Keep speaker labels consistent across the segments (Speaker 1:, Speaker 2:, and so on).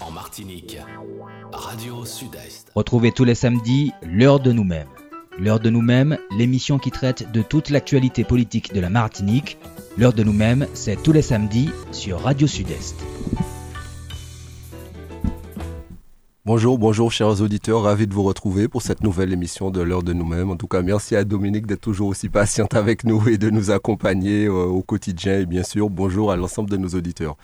Speaker 1: en Martinique. Radio Sud-Est.
Speaker 2: Retrouvez tous les samedis l'heure de nous-mêmes. L'heure de nous-mêmes, l'émission qui traite de toute l'actualité politique de la Martinique. L'heure de nous-mêmes, c'est tous les samedis sur Radio Sud-Est.
Speaker 3: Bonjour, bonjour chers auditeurs, ravi de vous retrouver pour cette nouvelle émission de l'heure de nous-mêmes. En tout cas, merci à Dominique d'être toujours aussi patiente avec nous et de nous accompagner euh, au quotidien et bien sûr, bonjour à l'ensemble de nos auditeurs.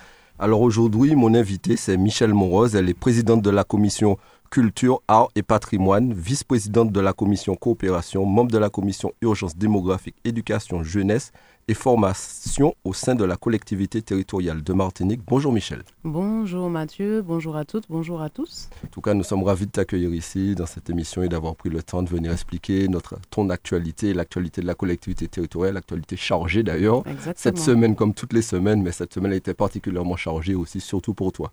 Speaker 3: Alors aujourd'hui, mon invité, c'est Michel Monrose. Elle est présidente de la commission Culture, Art et Patrimoine, vice-présidente de la commission Coopération, membre de la commission Urgence démographique, Éducation, Jeunesse et Formation au sein de la collectivité territoriale de Martinique. Bonjour Michel.
Speaker 4: Bonjour Mathieu, bonjour à toutes, bonjour à tous.
Speaker 3: En tout cas, nous sommes ravis de t'accueillir ici dans cette émission et d'avoir pris le temps de venir expliquer notre, ton actualité, l'actualité de la collectivité territoriale, l'actualité chargée d'ailleurs. Cette semaine comme toutes les semaines, mais cette semaine a été particulièrement chargée aussi, surtout pour toi.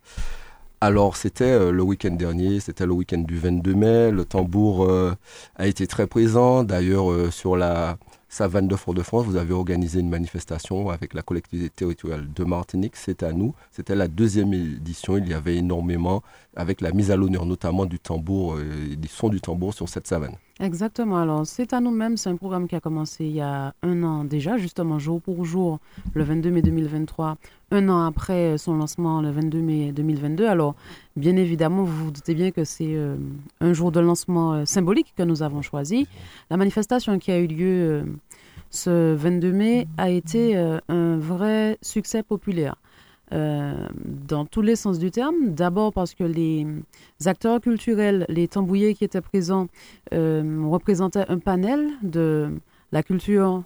Speaker 3: Alors, c'était euh, le week-end dernier, c'était le week-end du 22 mai. Le tambour euh, a été très présent. D'ailleurs, euh, sur la Savane de Fort-de-France, vous avez organisé une manifestation avec la collectivité territoriale de Martinique. C'était à nous. C'était la deuxième édition. Il y avait énormément, avec la mise à l'honneur notamment du tambour, et des sons du tambour sur cette savane.
Speaker 4: Exactement. Alors, c'est à nous-mêmes. C'est un programme qui a commencé il y a un an déjà, justement, jour pour jour, le 22 mai 2023, un an après son lancement, le 22 mai 2022. Alors, bien évidemment, vous vous doutez bien que c'est euh, un jour de lancement euh, symbolique que nous avons choisi. La manifestation qui a eu lieu euh, ce 22 mai a été un vrai succès populaire. Euh, dans tous les sens du terme. D'abord parce que les acteurs culturels, les tambouillés qui étaient présents, euh, représentaient un panel de la culture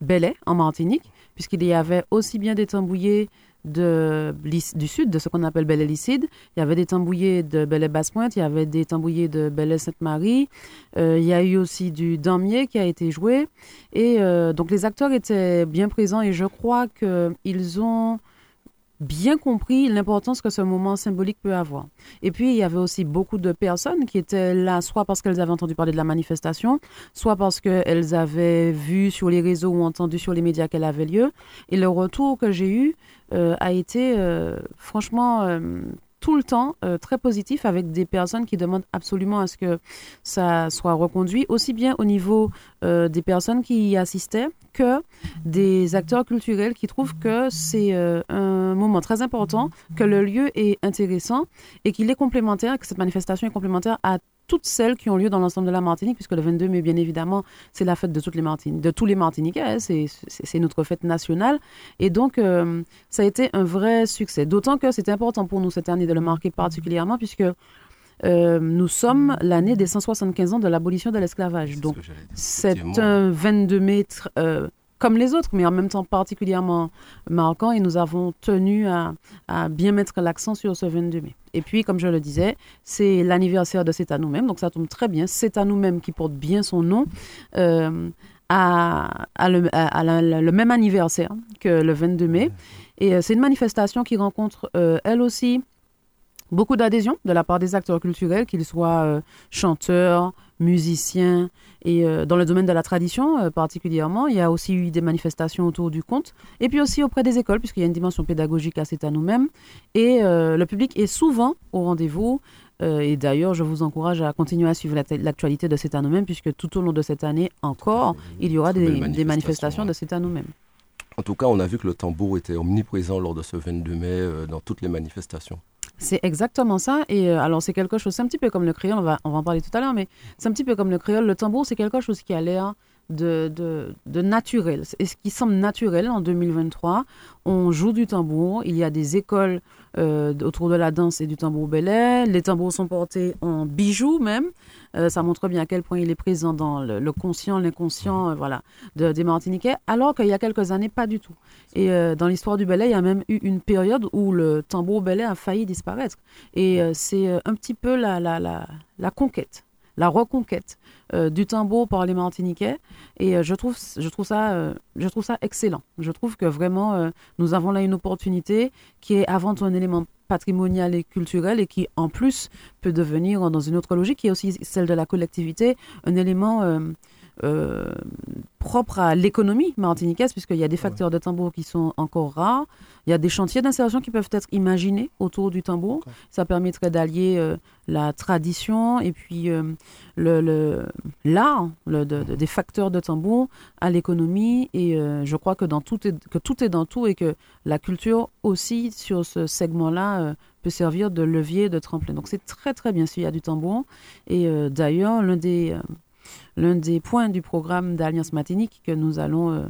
Speaker 4: belay en Martinique, puisqu'il y avait aussi bien des tambouillés du sud, de ce qu'on appelle belay licide Il y avait des tambouillés de belay basse-pointe, il y avait des tambouillés de belay sainte-marie. Euh, il y a eu aussi du damier qui a été joué. Et donc les acteurs étaient bien présents et je crois qu'ils ont bien compris l'importance que ce moment symbolique peut avoir. Et puis, il y avait aussi beaucoup de personnes qui étaient là, soit parce qu'elles avaient entendu parler de la manifestation, soit parce qu'elles avaient vu sur les réseaux ou entendu sur les médias qu'elle avait lieu. Et le retour que j'ai eu euh, a été euh, franchement euh, tout le temps euh, très positif avec des personnes qui demandent absolument à ce que ça soit reconduit, aussi bien au niveau euh, des personnes qui y assistaient que des acteurs culturels qui trouvent que c'est euh, un moment très important, que le lieu est intéressant et qu'il est complémentaire, que cette manifestation est complémentaire à toutes celles qui ont lieu dans l'ensemble de la Martinique, puisque le 22 mai, bien évidemment, c'est la fête de, toutes les de tous les Martiniquais, hein, c'est notre fête nationale. Et donc, euh, ça a été un vrai succès. D'autant que c'est important pour nous cette année de le marquer particulièrement, puisque euh, nous sommes l'année des 175 ans de l'abolition de l'esclavage. Donc, c'est un 22 mai euh, comme les autres, mais en même temps particulièrement marquant, et nous avons tenu à, bien mettre l'accent sur ce 22 mai. Et puis, comme je le disais, c'est l'anniversaire de C'est à nous-mêmes, donc ça tombe très bien. C'est à nous-mêmes qui porte bien son nom. Euh, à, le, même anniversaire que le 22 mai. Et euh, c'est une manifestation qui rencontre, euh, elle aussi, beaucoup d'adhésion de la part des acteurs culturels, qu'ils soient chanteurs, musiciens, et euh, dans le domaine de la tradition euh, particulièrement, il y a aussi eu des manifestations autour du conte, et puis aussi auprès des écoles, puisqu'il y a une dimension pédagogique assez à nous-mêmes. Et euh, le public est souvent au rendez-vous. et d'ailleurs, je vous encourage à continuer à suivre l'actualité de C'est à nous-mêmes, puisque tout au long de cette année encore, il y aura des, manifestations, des manifestations de C'est à nous-mêmes.
Speaker 3: En tout cas, on a vu que le tambour était omniprésent lors de ce 22 mai dans toutes les manifestations.
Speaker 4: C'est exactement ça. Et euh, alors, c'est quelque chose, c'est un petit peu comme le créole, on va, on va en parler tout à l'heure, mais c'est un petit peu comme le créole. Le tambour, c'est quelque chose qui a l'air de, de, de, naturel, et ce qui semble naturel en 2023. On joue du tambour, il y a des écoles euh, autour de la danse et du tambour belay. Les tambours sont portés en bijoux même. Euh, ça montre bien à quel point il est présent dans le, conscient, l'inconscient, euh, voilà, de, des Martiniquais, alors qu'il y a quelques années, pas du tout. Et dans l'histoire du ballet, il y a même eu une période où le tambour belay a failli disparaître. Et c'est un petit peu la, la, la, la conquête la reconquête du tambour par les Martiniquais. Et je, trouve, je, trouve ça, je trouve ça excellent. Je trouve que vraiment, nous avons là une opportunité qui est avant tout un élément patrimonial et culturel et qui, en plus, peut devenir dans une autre logique, qui est aussi celle de la collectivité, un élément propre à l'économie martiniquaise, puisqu'il y a des facteurs de tambour qui sont encore rares. Il y a des chantiers d'insertion qui peuvent être imaginés autour du tambour. Ça permettrait d'allier la tradition et puis le l'art des facteurs de tambour à l'économie. Et je crois que, dans tout est, que tout est dans tout et que la culture aussi, sur ce segment-là, peut servir de levier, de tremplin. Donc c'est très très bien s'il y a du tambour. Et d'ailleurs, l'un des l'un des points du programme d'Alliance Matinique que nous allons euh,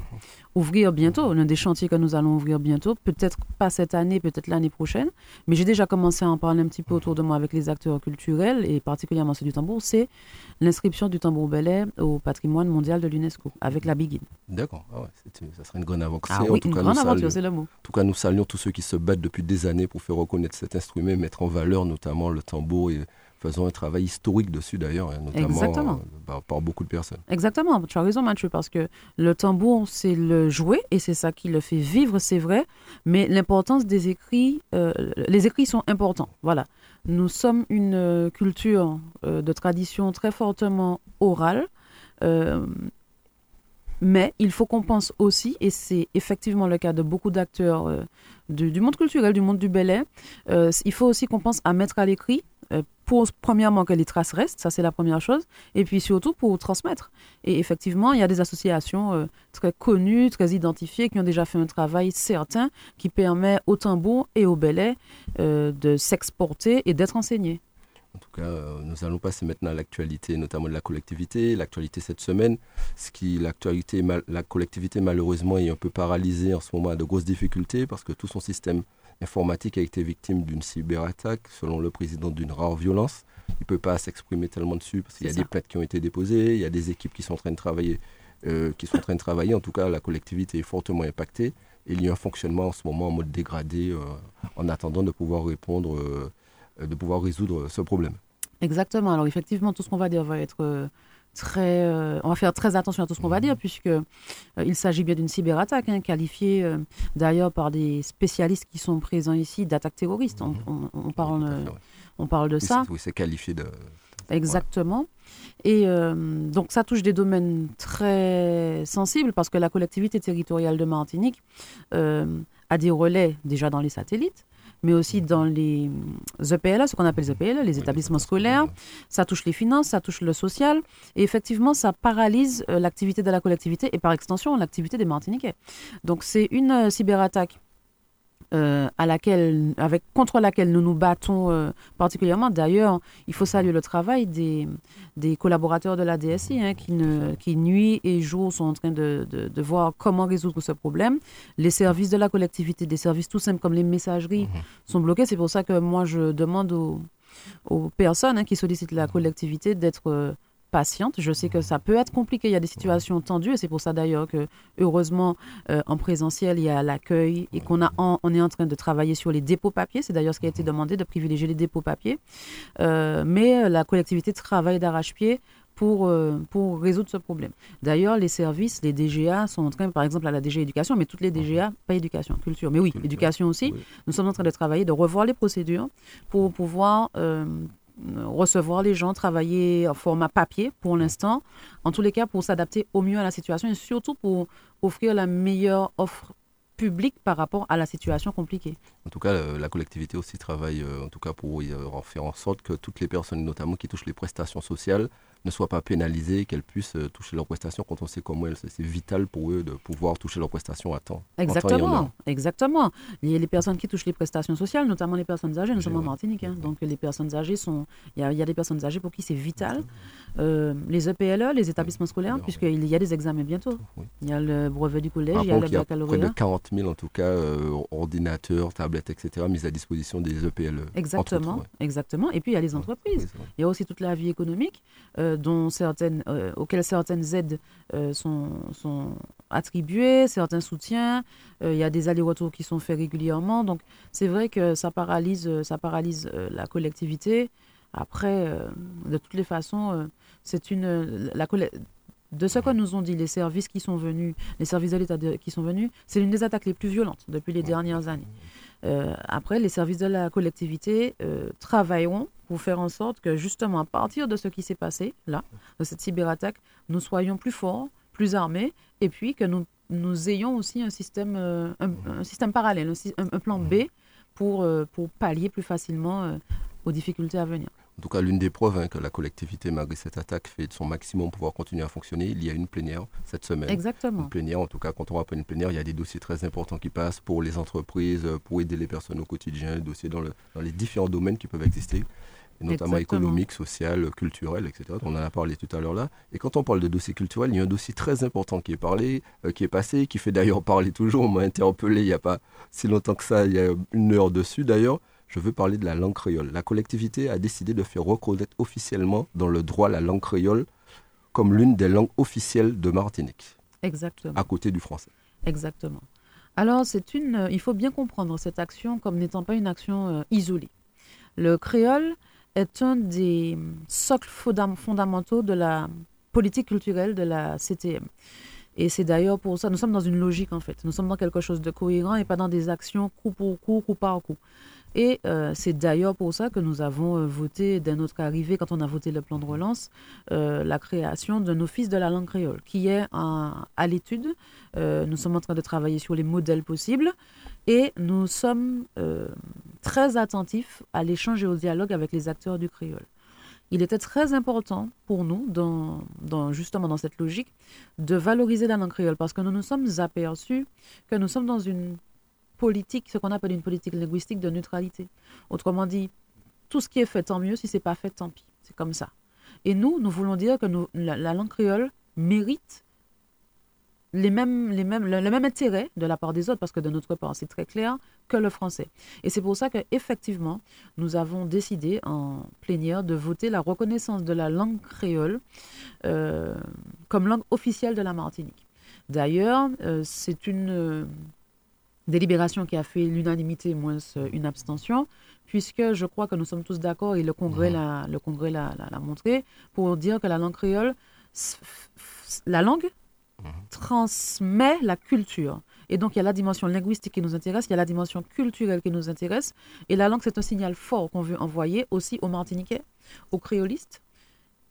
Speaker 4: ouvrir bientôt, l'un des chantiers que nous allons ouvrir bientôt, peut-être pas cette année, peut-être l'année prochaine, mais j'ai déjà commencé à en parler un petit peu autour de moi avec les acteurs culturels et particulièrement ceux du tambour, c'est l'inscription du tambour belay au patrimoine mondial de l'UNESCO avec la Begin.
Speaker 3: D'accord, ah ça serait une grande aventure.
Speaker 4: Ah oui, une grande aventure, c'est le mot.
Speaker 3: En tout cas, nous saluons tous ceux qui se battent depuis des années pour faire reconnaître cet instrument, mettre en valeur notamment le tambour et faisons un travail historique dessus d'ailleurs, notamment euh, par, beaucoup de personnes.
Speaker 4: Exactement, tu as raison Mathieu, parce que le tambour, c'est le jouet et c'est ça qui le fait vivre, c'est vrai, mais l'importance des écrits, euh, les écrits sont importants, voilà. Nous sommes une euh, culture de tradition très fortement orale, mais il faut qu'on pense aussi, et c'est effectivement le cas de beaucoup d'acteurs du, monde culturel, du monde du bel il faut aussi qu'on pense à mettre à l'écrit pour, premièrement, que les traces restent, ça c'est la première chose, et puis surtout pour transmettre. Et effectivement, il y a des associations euh, très connues, très identifiées, qui ont déjà fait un travail certain qui permet au tambour et au belay euh, de s'exporter et d'être enseignés.
Speaker 3: En tout cas, nous allons passer maintenant à l'actualité, notamment de la collectivité. L'actualité cette semaine, ce qui l'actualité, la collectivité malheureusement est un peu paralysée en ce moment, a de grosses difficultés parce que tout son système informatique a été victime d'une cyberattaque, selon le président, d'une rare violence. Il ne peut pas s'exprimer tellement dessus parce qu'il y a des plaintes qui ont été déposées, il y a des équipes qui sont en train de travailler, euh, qui sont en train de travailler. En tout cas, la collectivité est fortement impactée. Et il y a un fonctionnement en ce moment en mode dégradé euh, en attendant de pouvoir répondre, euh, de pouvoir résoudre ce problème.
Speaker 4: Exactement. Alors effectivement, tout ce qu'on va dire va être très, euh, on va faire très attention à tout ce qu'on va dire, puisque euh, il s'agit bien d'une cyberattaque, hein, qualifiée euh, d'ailleurs par des spécialistes qui sont présents ici d'attaque terroriste. On, mhm. parle, on parle de ça.
Speaker 3: Oui, c'est qualifié de.
Speaker 4: Exactement. Et donc ça touche des domaines très sensibles parce que la collectivité territoriale de Martinique a des relais déjà dans les satellites, mais aussi dans les EPLA, ce qu'on appelle les EPLA, les établissements scolaires. Ça touche les finances, ça touche le social. Et effectivement, ça paralyse euh, l'activité de la collectivité et par extension l'activité des Martiniquais. Donc c'est une euh, cyberattaque euh, à laquelle, avec, contre laquelle nous nous battons euh, particulièrement. D'ailleurs, il faut saluer le travail des, des collaborateurs de la DSI hein, qui, ne, qui, nuit et jour, sont en train de, de, voir comment résoudre ce problème. Les services de la collectivité, des services tout simples comme les messageries, mhm. sont bloqués. C'est pour ça que moi, je demande aux, aux personnes hein, qui sollicitent la collectivité d'être... Euh, patiente. Je sais que ça peut être compliqué, il y a des situations tendues et c'est pour ça d'ailleurs que heureusement euh, en présentiel il y a l'accueil et qu'on a on est en train de travailler sur les dépôts papier. C'est d'ailleurs ce qui a été demandé de privilégier les dépôts papier. Euh, mais la collectivité travaille d'arrache-pied pour, euh, pour résoudre ce problème. D'ailleurs, les services, les DGA sont en train, par exemple à la DG Éducation, mais toutes les DGA, pas éducation, culture, mais oui, éducation aussi, nous sommes en train de travailler, de revoir les procédures pour pouvoir recevoir les gens, travailler en format papier pour l'instant, en tous les cas pour s'adapter au mieux à la situation et surtout pour offrir la meilleure offre publique par rapport à la situation compliquée.
Speaker 3: En tout cas, euh, la collectivité aussi travaille euh, en tout cas pour faire en sorte que toutes les personnes, notamment qui touchent les prestations sociales, ne soient pas pénalisées, qu'elles puissent euh, toucher leurs prestations quand on sait comment elles, c'est vital pour eux de pouvoir toucher leurs prestations à temps.
Speaker 4: Exactement, exactement. Les personnes qui touchent les prestations sociales, notamment les personnes âgées, nous sommes en Martinique, hein. donc les personnes âgées sont, il y, a, des personnes âgées pour qui c'est vital. Euh, les EPLE, les établissements scolaires, puisqu'il y a des examens bientôt. Il y a le brevet du collège, il y a le baccalauréat.
Speaker 3: Près de 40 000 en tout cas, euh, ordinateurs, tablettes, etc., mis à disposition des EPLE.
Speaker 4: Exactement, exactement. Et puis il y a les entreprises. Il y a aussi toute la vie économique. Euh, dont certaines, euh, auxquelles certaines aides euh, sont, sont, attribuées, certains soutiens. il y a des allers-retours qui sont faits régulièrement. Donc c'est vrai que ça paralyse, ça paralyse la collectivité. Après, de toutes les façons, c'est une la de ce que nous ont dit les services qui sont venus, les services de l'État qui sont venus, c'est l'une des attaques les plus violentes depuis les dernières années. Après, les services de la collectivité travailleront pour faire en sorte que justement à partir de ce qui s'est passé là, de cette cyberattaque, nous soyons plus forts, plus armés, et puis que nous, ayons aussi un système, un, système parallèle, un, plan B pour pallier plus facilement aux difficultés à venir.
Speaker 3: En tout cas, l'une des preuves hein, que la collectivité, malgré cette attaque, fait de son maximum pour pouvoir continuer à fonctionner. Il y a une plénière cette semaine.
Speaker 4: Exactement.
Speaker 3: Une plénière, en tout cas, quand on rappelle une plénière, il y a des dossiers très importants qui passent pour les entreprises, pour aider les personnes au quotidien, des dossiers dans, les différents domaines qui peuvent exister, notamment économiques, social, culturels, etc. On en a parlé tout à l'heure là. Et quand on parle de dossiers culturels, il y a un dossier très important qui est parlé, euh, qui est passé, qui fait d'ailleurs parler toujours. On m'a interpellé il n'y a pas si longtemps que ça, il y a une heure dessus d'ailleurs je veux parler de la langue créole. La collectivité a décidé de faire reconnaître officiellement dans le droit la langue créole comme l'une des langues officielles de Martinique.
Speaker 4: Exactement.
Speaker 3: À côté du français.
Speaker 4: Exactement. Alors, c'est une, euh, il faut bien comprendre cette action comme n'étant pas une action euh, isolée. Le créole est un des socles fondamentaux de la politique culturelle de la CTM. Et c'est d'ailleurs pour ça, nous sommes dans une logique en fait. Nous sommes dans quelque chose de cohérent et pas dans des actions coup pour coup, coup par coup. Et euh, c'est d'ailleurs pour ça que nous avons euh, voté, dès notre arrivée, quand on a voté le plan de relance, euh, la création d'un office de la langue créole, qui est à l'étude. nous sommes en train de travailler sur les modèles possibles et nous sommes très attentifs à l'échange et au dialogue avec les acteurs du créole. Il était très important pour nous, dans, justement dans cette logique, de valoriser la langue créole parce que nous nous sommes aperçus que nous sommes dans une politique, ce qu'on appelle une politique linguistique de neutralité. Autrement dit, tout ce qui est fait, tant mieux. Si c'est pas fait, tant pis. C'est comme ça. Et nous, nous voulons dire que la, langue créole mérite les mêmes, les mêmes, le, même intérêt de la part des autres, parce que de notre part, c'est très clair, que le français. Et c'est pour ça qu'effectivement, nous avons décidé en plénière de voter la reconnaissance de la langue créole euh, comme langue officielle de la Martinique. D'ailleurs, euh, c'est une délibération qui a fait l'unanimité moins une abstention, puisque je crois que nous sommes tous d'accord et le Congrès mhm. l'a montré pour dire que la langue créole, la langue mhm. transmet la culture. Et donc, il y a la dimension linguistique qui nous intéresse, il y a la dimension culturelle qui nous intéresse. Et la langue, c'est un signal fort qu'on veut envoyer aussi aux Martiniquais, aux créolistes,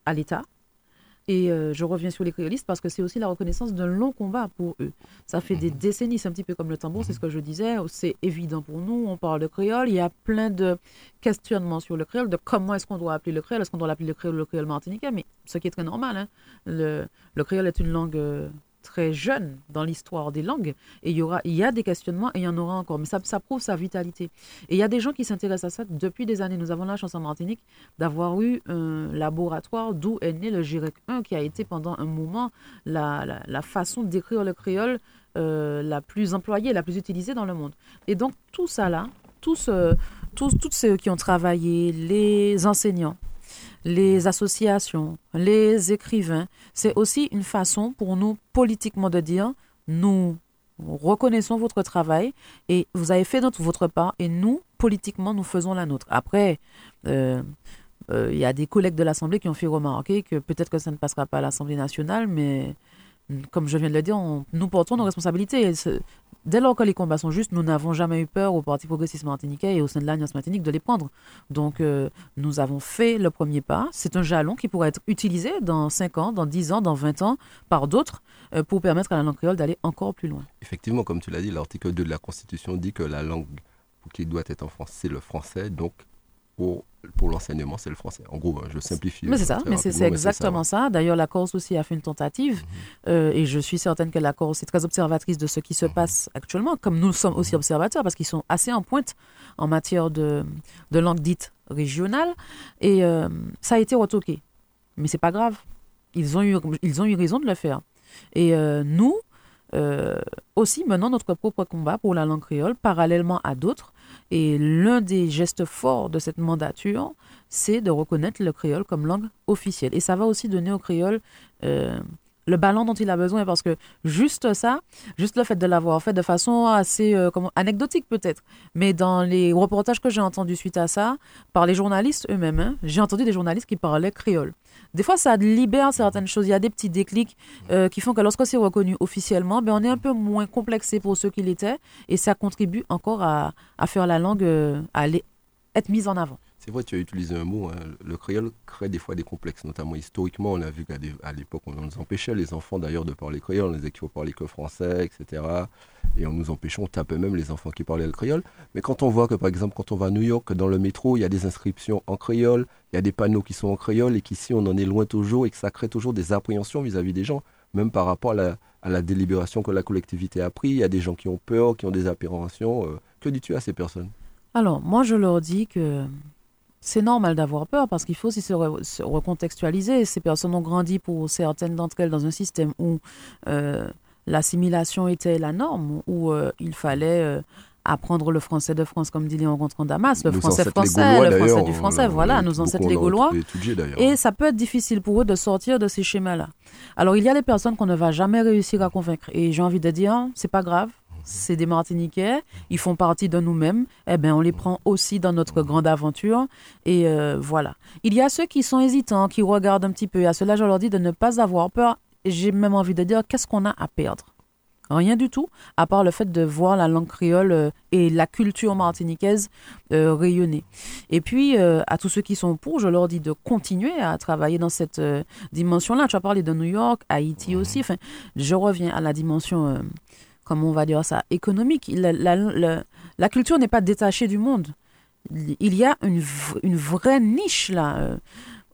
Speaker 4: à l'État, et euh, je reviens sur les créolistes parce que c'est aussi la reconnaissance d'un long combat pour eux. Ça fait des mhm. décennies, c'est un petit peu comme le tambour, c'est ce que je disais. C'est évident pour nous, on parle de créole. Il y a plein de questionnements sur le créole, de comment est-ce qu'on doit appeler le créole, est-ce qu'on doit l'appeler le créole ou le créole martiniquais, mais ce qui est très normal. Hein. Le, le créole est une langue euh, très jeune dans l'histoire des langues. Et il y, aura, il y a des questionnements et il y en aura encore. Mais ça, ça prouve sa vitalité. Et il y a des gens qui s'intéressent à ça depuis des années. Nous avons la chance en Martinique d'avoir eu un laboratoire d'où est né le GIREC 1, qui a été pendant un moment la, la, façon d'écrire le créole euh, la plus employée, la plus utilisée dans le monde. Et donc tout ça là, tous, tous ceux qui ont travaillé, les enseignants, les associations, les écrivains. C'est aussi une façon pour nous politiquement de dire nous reconnaissons votre travail et vous avez fait votre part et nous, politiquement, nous faisons la nôtre. Après, euh, euh, il y a des collègues de l'Assemblée qui ont fait remarquer que peut-être que ça ne passera pas à l'Assemblée nationale, mais comme je viens de le dire, nous portons nos responsabilités. Dès lors que les combats sont justes, nous n'avons jamais eu peur au Parti progressiste martiniquais et au sein de l'Alliance martinique de les prendre. Donc, euh, nous avons fait le premier pas. C'est un jalon qui pourrait être utilisé dans 5 ans, dans 10 ans, dans 20 ans par d'autres euh, pour permettre à la langue créole d'aller encore plus loin.
Speaker 3: Effectivement, comme tu l'as dit, l'article 2 de la Constitution dit que la langue qui doit être en France, c'est le français. Donc, pour, l'enseignement, c'est le français. En gros, je simplifie.
Speaker 4: Mais c'est ça, mais c'est exactement ça. D'ailleurs, la Corse aussi a fait une tentative, mhm. euh, et je suis certaine que la Corse est très observatrice de ce qui se mhm. passe actuellement, comme nous sommes aussi observateurs, parce qu'ils sont assez en pointe en matière de, de langue dite régionale, et euh, ça a été retoqué. Mais c'est pas grave. Ils ont, eu, ils ont eu raison de le faire. Et euh, nous, aussi menons notre propre combat pour la langue créole, parallèlement à d'autres, et l'un des gestes forts de cette mandature, c'est de reconnaître le créole comme langue officielle. Et ça va aussi donner au créole euh, le ballon dont il a besoin parce que juste ça, juste le fait de l'avoir fait de façon assez euh, anecdotique peut-être, mais dans les reportages que j'ai entendus suite à ça, par les journalistes eux-mêmes, hein, j'ai entendu des journalistes qui parlaient créole. Des fois, ça libère certaines choses. Il y a des petits déclics euh, qui font que lorsque c'est reconnu officiellement, ben, on est un peu moins complexé pour ceux qui l'étaient et ça contribue encore à, faire la langue, euh, à être mise en avant.
Speaker 3: C'est vrai, tu as utilisé un mot. Hein. Le créole crée des fois des complexes, notamment historiquement. On a vu qu'à l'époque, on nous empêchait, les enfants d'ailleurs, de parler créole. On disait qu'il faut parler que français, etc. Et on nous empêchait, on tapait même les enfants qui parlaient le créole. Mais quand on voit que, par exemple, quand on va à New York, dans le métro, il y a des inscriptions en créole, il y a des panneaux qui sont en créole, et qu'ici, on en est loin toujours, et que ça crée toujours des appréhensions vis-à-vis des gens, même par rapport à la, délibération que la collectivité a prise. Il y a des gens qui ont peur, qui ont des appréhensions. Euh, que dis-tu à ces personnes?
Speaker 4: Alors, moi, je leur dis que c'est normal d'avoir peur parce qu'il faut aussi se, recontextualiser. Ces personnes ont grandi pour certaines d'entre elles dans un système où euh, l'assimilation était la norme, où euh, il fallait euh, apprendre le français de France, comme dit Léon Gontran Damas, le français français, le français du français, voilà, nos ancêtres les Gaulois. Et ça peut être difficile pour eux de sortir de ces schémas-là. Alors il y a des personnes qu'on ne va jamais réussir à convaincre. Et j'ai envie de dire, c'est pas grave, c'est des Martiniquais, ils font partie de nous-mêmes, eh bien, on les prend aussi dans notre grande aventure. Et euh, voilà. Il y a ceux qui sont hésitants, qui regardent un petit peu. À cela, je leur dis de ne pas avoir peur. J'ai même envie de dire, qu'est-ce qu'on a à perdre? Rien du tout, à part le fait de voir la langue créole euh, et la culture martiniquaise euh, rayonner. Et puis, à tous ceux qui sont pour, je leur dis de continuer à travailler dans cette dimension-là. Tu as parlé de New York, Haïti aussi. Enfin, je reviens à la dimension comment on va dire ça, économique. La, la, culture n'est pas détachée du monde. Il y a une, une vraie niche là. Euh,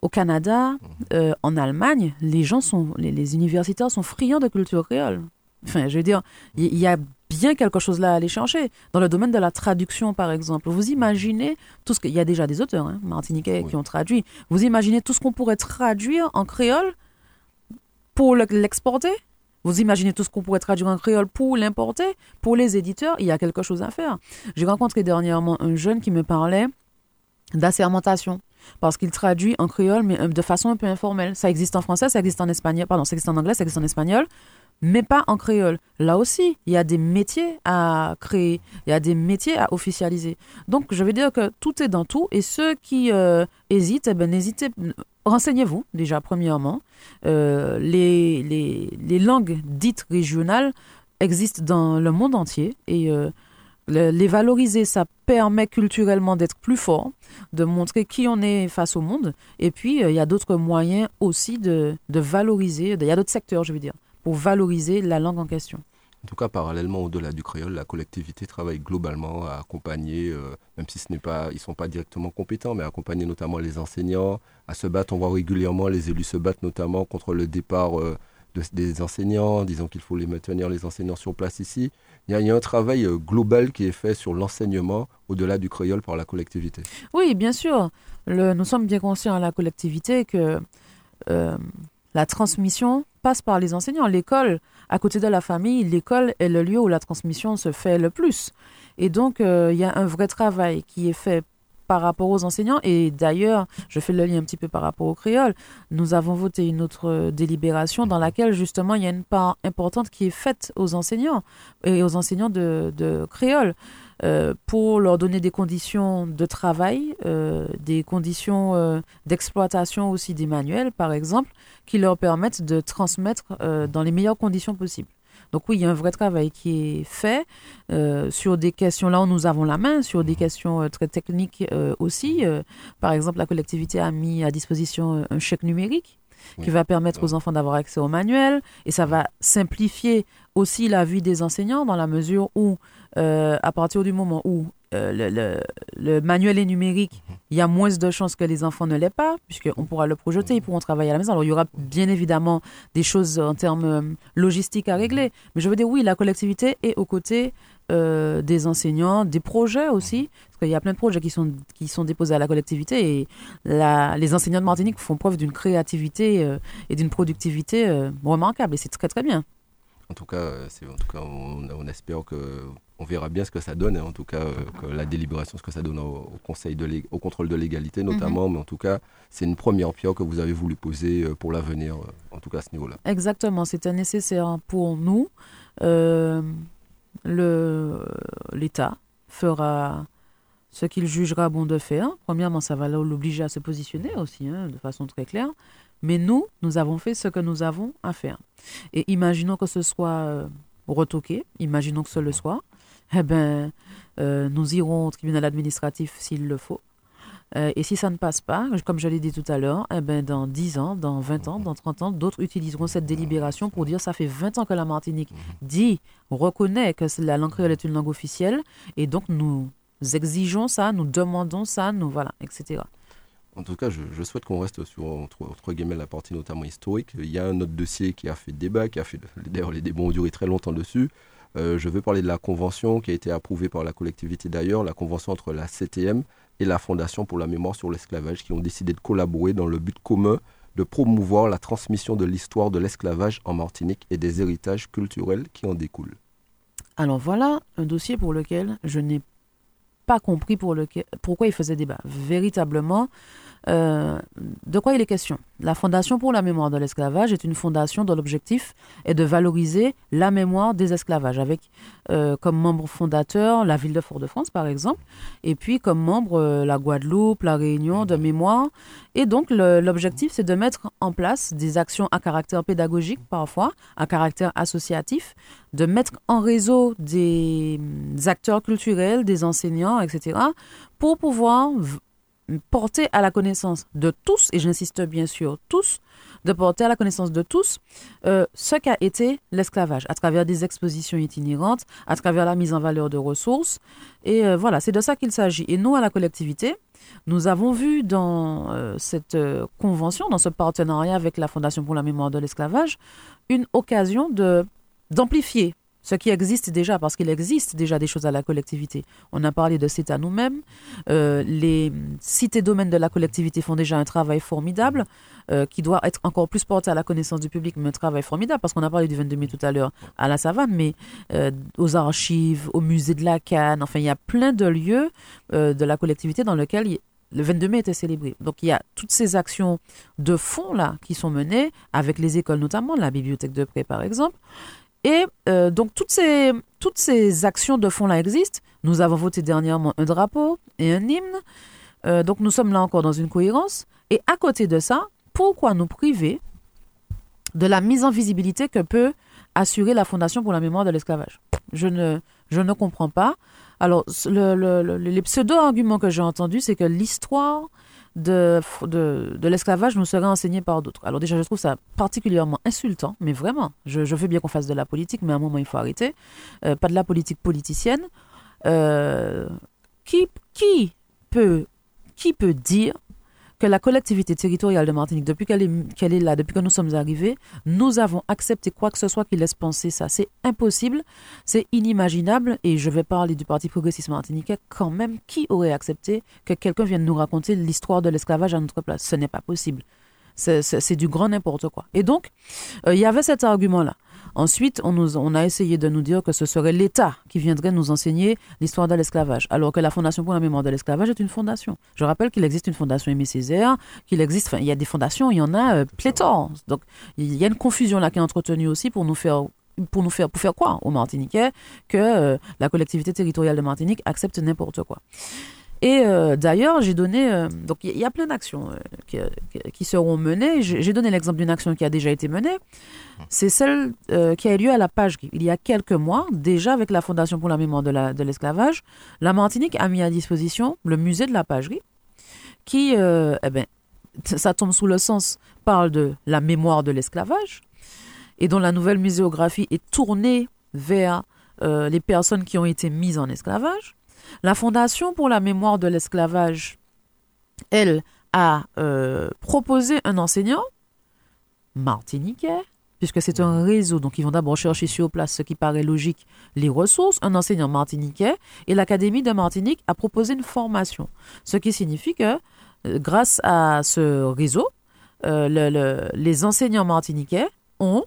Speaker 4: au Canada, mhm. euh, en Allemagne, les gens sont, les, universitaires sont friands de culture créole. Enfin, je veux dire, il y, a bien quelque chose là à aller chercher. Dans le domaine de la traduction, par exemple, vous imaginez tout ce qu'il y a déjà des auteurs hein, martiniquais qui ont traduit. Vous imaginez tout ce qu'on pourrait traduire en créole pour l'exporter? Vous imaginez tout ce qu'on pourrait traduire en créole pour l'importer Pour les éditeurs, il y a quelque chose à faire. J'ai rencontré dernièrement un jeune qui me parlait d'assermentation parce qu'il traduit en créole, mais euh, de façon un peu informelle. Ça existe en français, ça existe en espagnol, pardon, ça existe en anglais, ça existe en espagnol, mais pas en créole. Là aussi, il y a des métiers à créer, il y a des métiers à officialiser. Donc, je veux dire que tout est dans tout, et ceux qui euh, hésitent, eh ben, n'hésitez, renseignez-vous déjà premièrement. Euh, les, les, langues dites régionales existent dans le monde entier, et euh, les valoriser, ça permet culturellement d'être plus fort, de montrer qui on est face au monde. Et puis, il y a d'autres moyens aussi de, de valoriser, il y a d'autres secteurs, je veux dire, pour valoriser la langue en question.
Speaker 3: En tout cas, parallèlement au-delà du créole, la collectivité travaille globalement à accompagner, euh, même si ce n'est pas, ils sont pas directement compétents, mais à accompagner notamment les enseignants à se battre. On voit régulièrement les élus se battre notamment contre le départ euh, des enseignants, disant qu'il faut les maintenir les enseignants sur place ici. Il y a, un travail euh, global qui est fait sur l'enseignement au-delà du créole par la collectivité.
Speaker 4: Oui, bien sûr. Nous sommes bien conscients à la collectivité que la transmission passe par les enseignants. L'école, à côté de la famille, l'école est le lieu où la transmission se fait le plus. Et donc, euh, il y a un vrai travail qui est fait par rapport aux enseignants. Et d'ailleurs, je fais le lien un petit peu par rapport au créole. Nous avons voté une autre délibération dans laquelle, justement, il y a une part importante qui est faite aux enseignants et aux enseignants de, de créole. Euh, pour leur donner des conditions de travail, euh, des conditions euh, d'exploitation aussi des manuels, par exemple, qui leur permettent de transmettre dans les meilleures conditions possibles. Donc oui, il y a un vrai travail qui est fait sur des questions, là où nous avons la main, sur des questions très techniques aussi. par exemple, la collectivité a mis à disposition un chèque numérique qui va permettre aux enfants d'avoir accès au manuel et ça va simplifier aussi la vie des enseignants dans la mesure où euh, à partir du moment où euh, le, le, manuel est numérique, il y a moins de chances que les enfants ne l'aient pas, puisqu'on pourra le projeter, ils pourront travailler à la maison. Alors, il y aura bien évidemment des choses en termes euh, logistiques à régler. Mais je veux dire, oui, la collectivité est aux côtés des enseignants, des projets aussi, parce qu'il y a plein de projets qui sont, qui sont déposés à la collectivité et la, les enseignants de Martinique font preuve d'une créativité et d'une productivité remarquable et c'est très très bien.
Speaker 3: En tout cas, en tout cas on, espère que on verra bien ce que ça donne, hein. en tout cas que la délibération, ce que ça donne au, conseil de au contrôle de légalité notamment, mhm. mais en tout cas c'est une première pierre que vous avez voulu poser pour l'avenir, en tout cas à ce niveau-là.
Speaker 4: Exactement, c'était nécessaire pour nous. L'État fera ce qu'il jugera bon de faire. Premièrement, ça va l'obliger à se positionner aussi, hein, de façon très claire. Mais nous, nous avons fait ce que nous avons à faire. Et imaginons que ce soit euh, retoqué, imaginons que ce le soit, eh bien, euh, nous irons au tribunal administratif s'il le faut. Euh, et si ça ne passe pas, comme je l'ai dit tout à l'heure, eh ben, dans 10 ans, dans 20 ans, dans 30 ans, d'autres utiliseront cette délibération pour dire ça fait 20 ans que la Martinique dit, reconnaît que la langue créole est une langue officielle, et donc nous exigeons ça, nous demandons ça, nous voilà, etc.
Speaker 3: En tout cas, je, souhaite qu'on reste sur entre, guillemets la partie notamment historique. Il y a un autre dossier qui a fait débat, qui a fait d'ailleurs les débats ont duré très longtemps dessus. Euh, je veux parler de la convention qui a été approuvée par la collectivité d'ailleurs, la convention entre la CTM et la Fondation pour la mémoire sur l'esclavage, qui ont décidé de collaborer dans le but commun de promouvoir la transmission de l'histoire de l'esclavage en Martinique et des héritages culturels qui en découlent.
Speaker 4: Alors voilà un dossier pour lequel je n'ai pas compris pourquoi il faisait débat. Véritablement, euh, de quoi il est question? La Fondation pour la mémoire de l'esclavage est une fondation dont l'objectif est de valoriser la mémoire des esclavages, avec euh, comme membre fondateur la ville de Fort-de-France, par exemple, et puis comme membre euh, la Guadeloupe, la Réunion de mémoire. Et donc l'objectif, c'est de mettre en place des actions à caractère pédagogique, parfois, à caractère associatif, de mettre en réseau des acteurs culturels, des enseignants, etc., pour pouvoir porter à la connaissance de tous, et j'insiste bien sûr tous, de porter à la connaissance de tous euh, ce qu'a été l'esclavage, à travers des expositions itinérantes, à travers la mise en valeur de ressources. Et euh, voilà, c'est de ça qu'il s'agit. Et nous, à la collectivité, nous avons vu dans euh, cette convention, dans ce partenariat avec la Fondation pour la mémoire de l'esclavage, une occasion d'amplifier ce qui existe déjà, parce qu'il existe déjà des choses à la collectivité. On a parlé de C'est à nous-mêmes. Euh, les cités domaines de la collectivité font déjà un travail formidable euh, qui doit être encore plus porté à la connaissance du public, mais un travail formidable, parce qu'on a parlé du 22 mai tout à l'heure à la savane, mais euh, aux archives, au musée de la Canne, enfin, il y a plein de lieux de la collectivité dans lesquels le 22 mai était célébré. Donc il y a toutes ces actions de fond là qui sont menées avec les écoles notamment, la bibliothèque de près par exemple, et euh, donc toutes ces, toutes ces actions de fond-là existent. Nous avons voté dernièrement un drapeau et un hymne. Euh, donc nous sommes là encore dans une cohérence. Et à côté de ça, pourquoi nous priver de la mise en visibilité que peut assurer la Fondation pour la mémoire de l'esclavage? Je ne, je ne comprends pas. Alors, le, les pseudo-arguments que j'ai entendus, c'est que l'histoire de, de, l'esclavage nous serait enseigné par d'autres. Alors déjà, je trouve ça particulièrement insultant, mais vraiment, je, je veux bien qu'on fasse de la politique, mais à un moment, il faut arrêter. Euh, pas de la politique politicienne. Euh, qui, qui, peut, qui peut dire que la collectivité territoriale de Martinique, depuis qu'elle est, là, depuis que nous sommes arrivés, nous avons accepté quoi que ce soit qui laisse penser ça. C'est impossible, c'est inimaginable, et je vais parler du Parti progressiste martiniquais quand même. Qui aurait accepté que quelqu'un vienne nous raconter l'histoire de l'esclavage à notre place? Ce n'est pas possible. C'est du grand n'importe quoi. Et donc, euh, il y avait cet argument-là. Ensuite, on, nous, a essayé de nous dire que ce serait l'État qui viendrait nous enseigner l'histoire de l'esclavage, alors que la Fondation pour la mémoire de l'esclavage est une fondation. Je rappelle qu'il existe une fondation Aimé Césaire, qu'il existe, il y a des fondations, il y en a euh, pléthore. Donc, il y a une confusion là qui est entretenue aussi pour nous faire pour nous faire pour faire quoi aux Martiniquais que euh, la collectivité territoriale de Martinique accepte n'importe quoi. Et euh, d'ailleurs, j'ai donné. Euh, donc, il y, a plein d'actions euh, qui, seront menées. J'ai donné l'exemple d'une action qui a déjà été menée. C'est celle qui a eu lieu à la Pagerie. Il y a quelques mois, déjà avec la Fondation pour la mémoire de l'esclavage, la, Martinique a mis à disposition le musée de la Pagerie, qui, eh ben, ça tombe sous le sens, parle de la mémoire de l'esclavage, et dont la nouvelle muséographie est tournée vers les personnes qui ont été mises en esclavage. La Fondation pour la mémoire de l'esclavage, elle, a euh, proposé un enseignant martiniquais, puisque c'est un réseau, donc ils vont d'abord chercher sur place ce qui paraît logique, les ressources, un enseignant martiniquais, et l'Académie de Martinique a proposé une formation, ce qui signifie que euh, grâce à ce réseau, euh, les enseignants martiniquais ont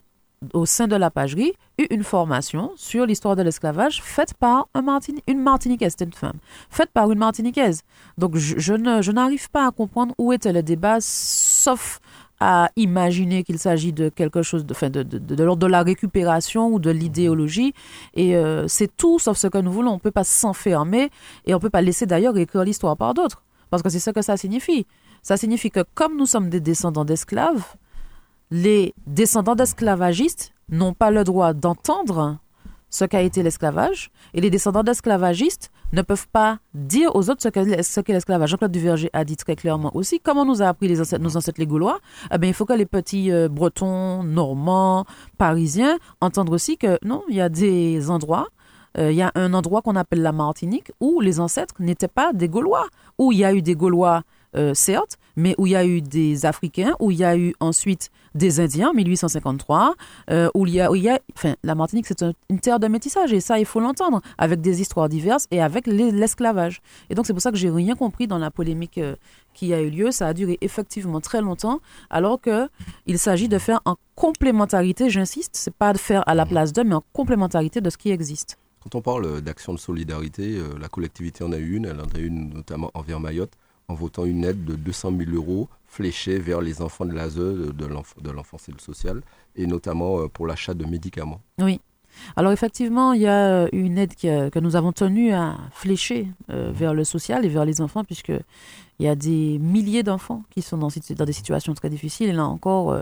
Speaker 4: au sein de la pagerie, eu une formation sur l'histoire de l'esclavage faite par un une Martiniquaise, une femme, faite par une Martiniquaise. Donc je, je n'arrive pas à comprendre où était le débat, sauf à imaginer qu'il s'agit de quelque chose de, de, de, de, l'ordre de la récupération ou de l'idéologie. Et euh, c'est tout sauf ce que nous voulons. On ne peut pas s'enfermer et on ne peut pas laisser d'ailleurs écrire l'histoire par d'autres. Parce que c'est ce que ça signifie. Ça signifie que comme nous sommes des descendants d'esclaves, les descendants d'esclavagistes n'ont pas le droit d'entendre ce qu'a été l'esclavage, et les descendants d'esclavagistes ne peuvent pas dire aux autres ce qu'est l'esclavage. Jean-Claude Duverger a dit très clairement aussi, comment nous a appris nos ancêtres les Gaulois, eh bien, il faut que les petits euh, Bretons, Normands, Parisiens entendent aussi que non, il y a des endroits euh, il y a un endroit qu'on appelle la Martinique où les ancêtres n'étaient pas des Gaulois, où il y a eu des Gaulois euh, certes, mais où il y a eu des Africains, où il y a eu ensuite des Indiens en 1853, euh, où il y a, il y a enfin, la Martinique c'est une terre de métissage et ça il faut l'entendre, avec des histoires diverses et avec l'esclavage. Et donc c'est pour ça que j'ai rien compris dans la polémique euh, qui a eu lieu. Ça a duré effectivement très longtemps, alors que il s'agit de faire en complémentarité, j'insiste, c'est pas de faire à la place d'eux, mais en complémentarité de ce qui existe.
Speaker 3: Quand on parle d'action de solidarité, la collectivité en a eu une, elle en a une notamment envers Mayotte en votant une aide de 200 000 euros fléchée vers les enfants de l'ASE, de l'enfance et le social, et notamment euh, pour l'achat de médicaments.
Speaker 4: Oui. Alors effectivement, il y a euh, une aide que nous avons tenu à flécher euh, vers le social et vers les enfants, puisque il y a des milliers d'enfants qui sont dans, dans, des situations très difficiles. Et là encore,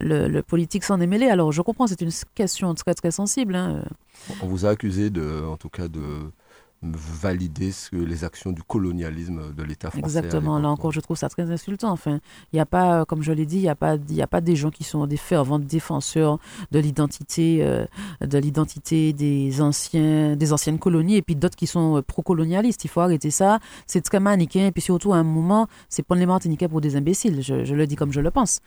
Speaker 4: le, politique s'en est mêlé. Alors je comprends, c'est une question très très sensible. Hein.
Speaker 3: On vous a accusé de, en tout cas, de valider ce, les actions du colonialisme de l'État français.
Speaker 4: Exactement. Là encore, je trouve ça très insultant. Enfin, il n'y a pas, comme je l'ai dit, il n'y a pas, a pas des gens qui sont des fervents défenseurs de l'identité, euh, de l'identité des anciens, des anciennes colonies, et puis d'autres qui sont euh, pro-colonialistes. Il faut arrêter ça. C'est très manichéen. Et puis surtout, à un moment, c'est prendre les Martiniquais pour des imbéciles. Je, le dis comme je le pense.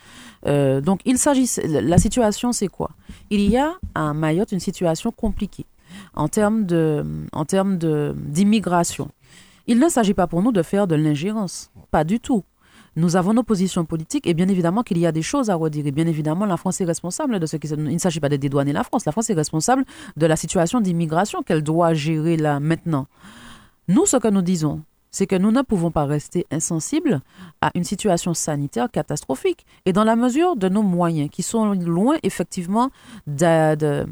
Speaker 4: Euh, donc, il s'agit. La situation, c'est quoi? Il y a à Mayotte une situation compliquée en termes d'immigration. Il ne s'agit pas pour nous de faire de l'ingérence, pas du tout. Nous avons nos positions politiques et bien évidemment qu'il y a des choses à redire. Et bien évidemment, la France est responsable de ce qui. Il ne s'agit pas de dédouaner la France. La France est responsable de la situation d'immigration qu'elle doit gérer là maintenant. Nous, ce que nous disons, c'est que nous ne pouvons pas rester insensibles à une situation sanitaire catastrophique. Et dans la mesure de nos moyens, qui sont loin effectivement d'être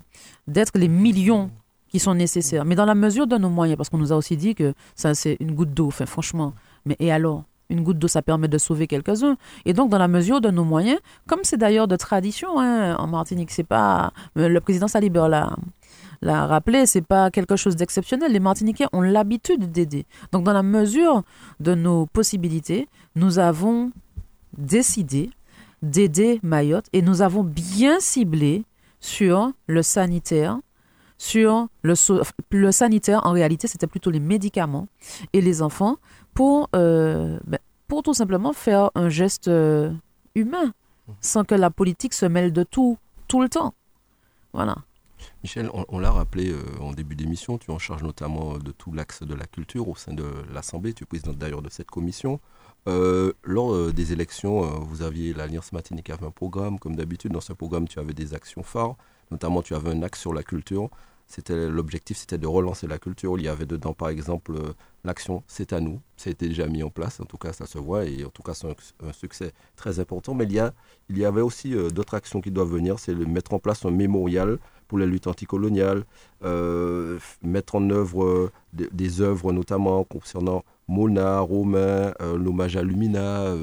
Speaker 4: les millions qui sont nécessaires. Mais dans la mesure de nos moyens, parce qu'on nous a aussi dit que ça, c'est une goutte d'eau. Enfin, franchement. Mais et alors? Une goutte d'eau, ça permet de sauver quelques-uns. Et donc, dans la mesure de nos moyens, comme c'est d'ailleurs de tradition hein, en Martinique, c'est pas. Euh, le président Salibert l'a, l'a rappelé, c'est pas quelque chose d'exceptionnel. Les Martiniquais ont l'habitude d'aider. Donc, dans la mesure de nos possibilités, nous avons décidé d'aider Mayotte et nous avons bien ciblé sur le sanitaire, sur le, sanitaire, en réalité, c'était plutôt les médicaments et les enfants pour, euh, ben, pour tout simplement faire un geste euh, humain, sans que la politique se mêle de tout, tout le temps. Voilà.
Speaker 3: Michel, on, l'a rappelé euh, en début d'émission, tu en charges notamment de tout l'axe de la culture au sein de l'Assemblée, tu es d'ailleurs de cette commission. lors des élections, vous aviez l'Alliance Matinique avait un programme, comme d'habitude, dans ce programme, tu avais des actions phares, notamment tu avais un axe sur la culture c'était l'objectif, c'était de relancer la culture. Il y avait dedans, par exemple, euh, l'action C'est à nous. Été déjà mis en place, en tout cas, ça se voit, et en tout cas, c'est un, succès très important. Mais il y, a, il y avait aussi euh, d'autres actions qui doivent venir, c'est mettre en place un mémorial pour la lutte anticoloniale, euh, mettre en œuvre des, œuvres, notamment concernant Mona, Romain, l'hommage à Lumina.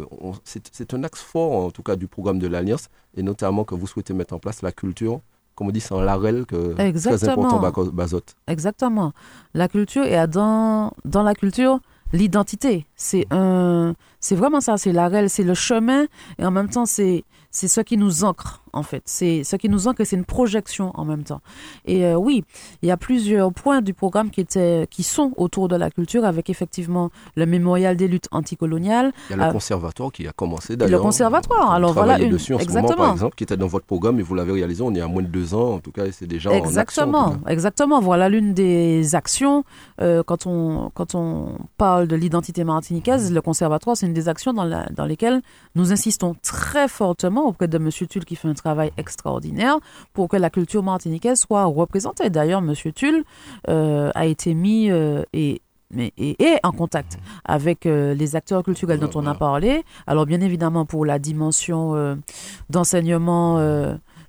Speaker 3: c'est un axe fort, en tout cas, du programme de l'Alliance, et notamment que vous souhaitez mettre en place la culture comme on dit, c'est en l'arel que c'est très important Bazot.
Speaker 4: Exactement. La culture, et dans, dans la culture, l'identité. C'est un, c'est vraiment ça, c'est l'arel, c'est le chemin, et en même temps, c'est, c'est ce qui nous ancre en fait. C'est ce qui nous ancre c'est une projection en même temps. Et euh, oui, il y a plusieurs points du programme qui, étaient, qui sont autour de la culture, avec effectivement le mémorial des luttes anticoloniales.
Speaker 3: Il y a le euh, conservatoire qui a commencé d'ailleurs.
Speaker 4: Le conservatoire, alors voilà.
Speaker 3: Une... dessus en exactement. ce moment, par exemple, qui était dans votre programme et vous l'avez réalisé, on est à moins de deux ans, en tout cas, c'est déjà
Speaker 4: exactement,
Speaker 3: en action.
Speaker 4: Exactement, voilà l'une des actions euh, quand, on, quand on parle parle de l'identité martiniquaise, le conservatoire, c'est une des actions dans, la, dans lesquelles nous insistons très fortement auprès de M. Tulle qui fait un travail extraordinaire pour que la culture martiniquaise soit représentée. D'ailleurs, M. Tulle euh, a été mis euh, et mais, et, en contact avec euh, les acteurs culturels dont on a parlé. Alors bien évidemment pour la dimension d'enseignement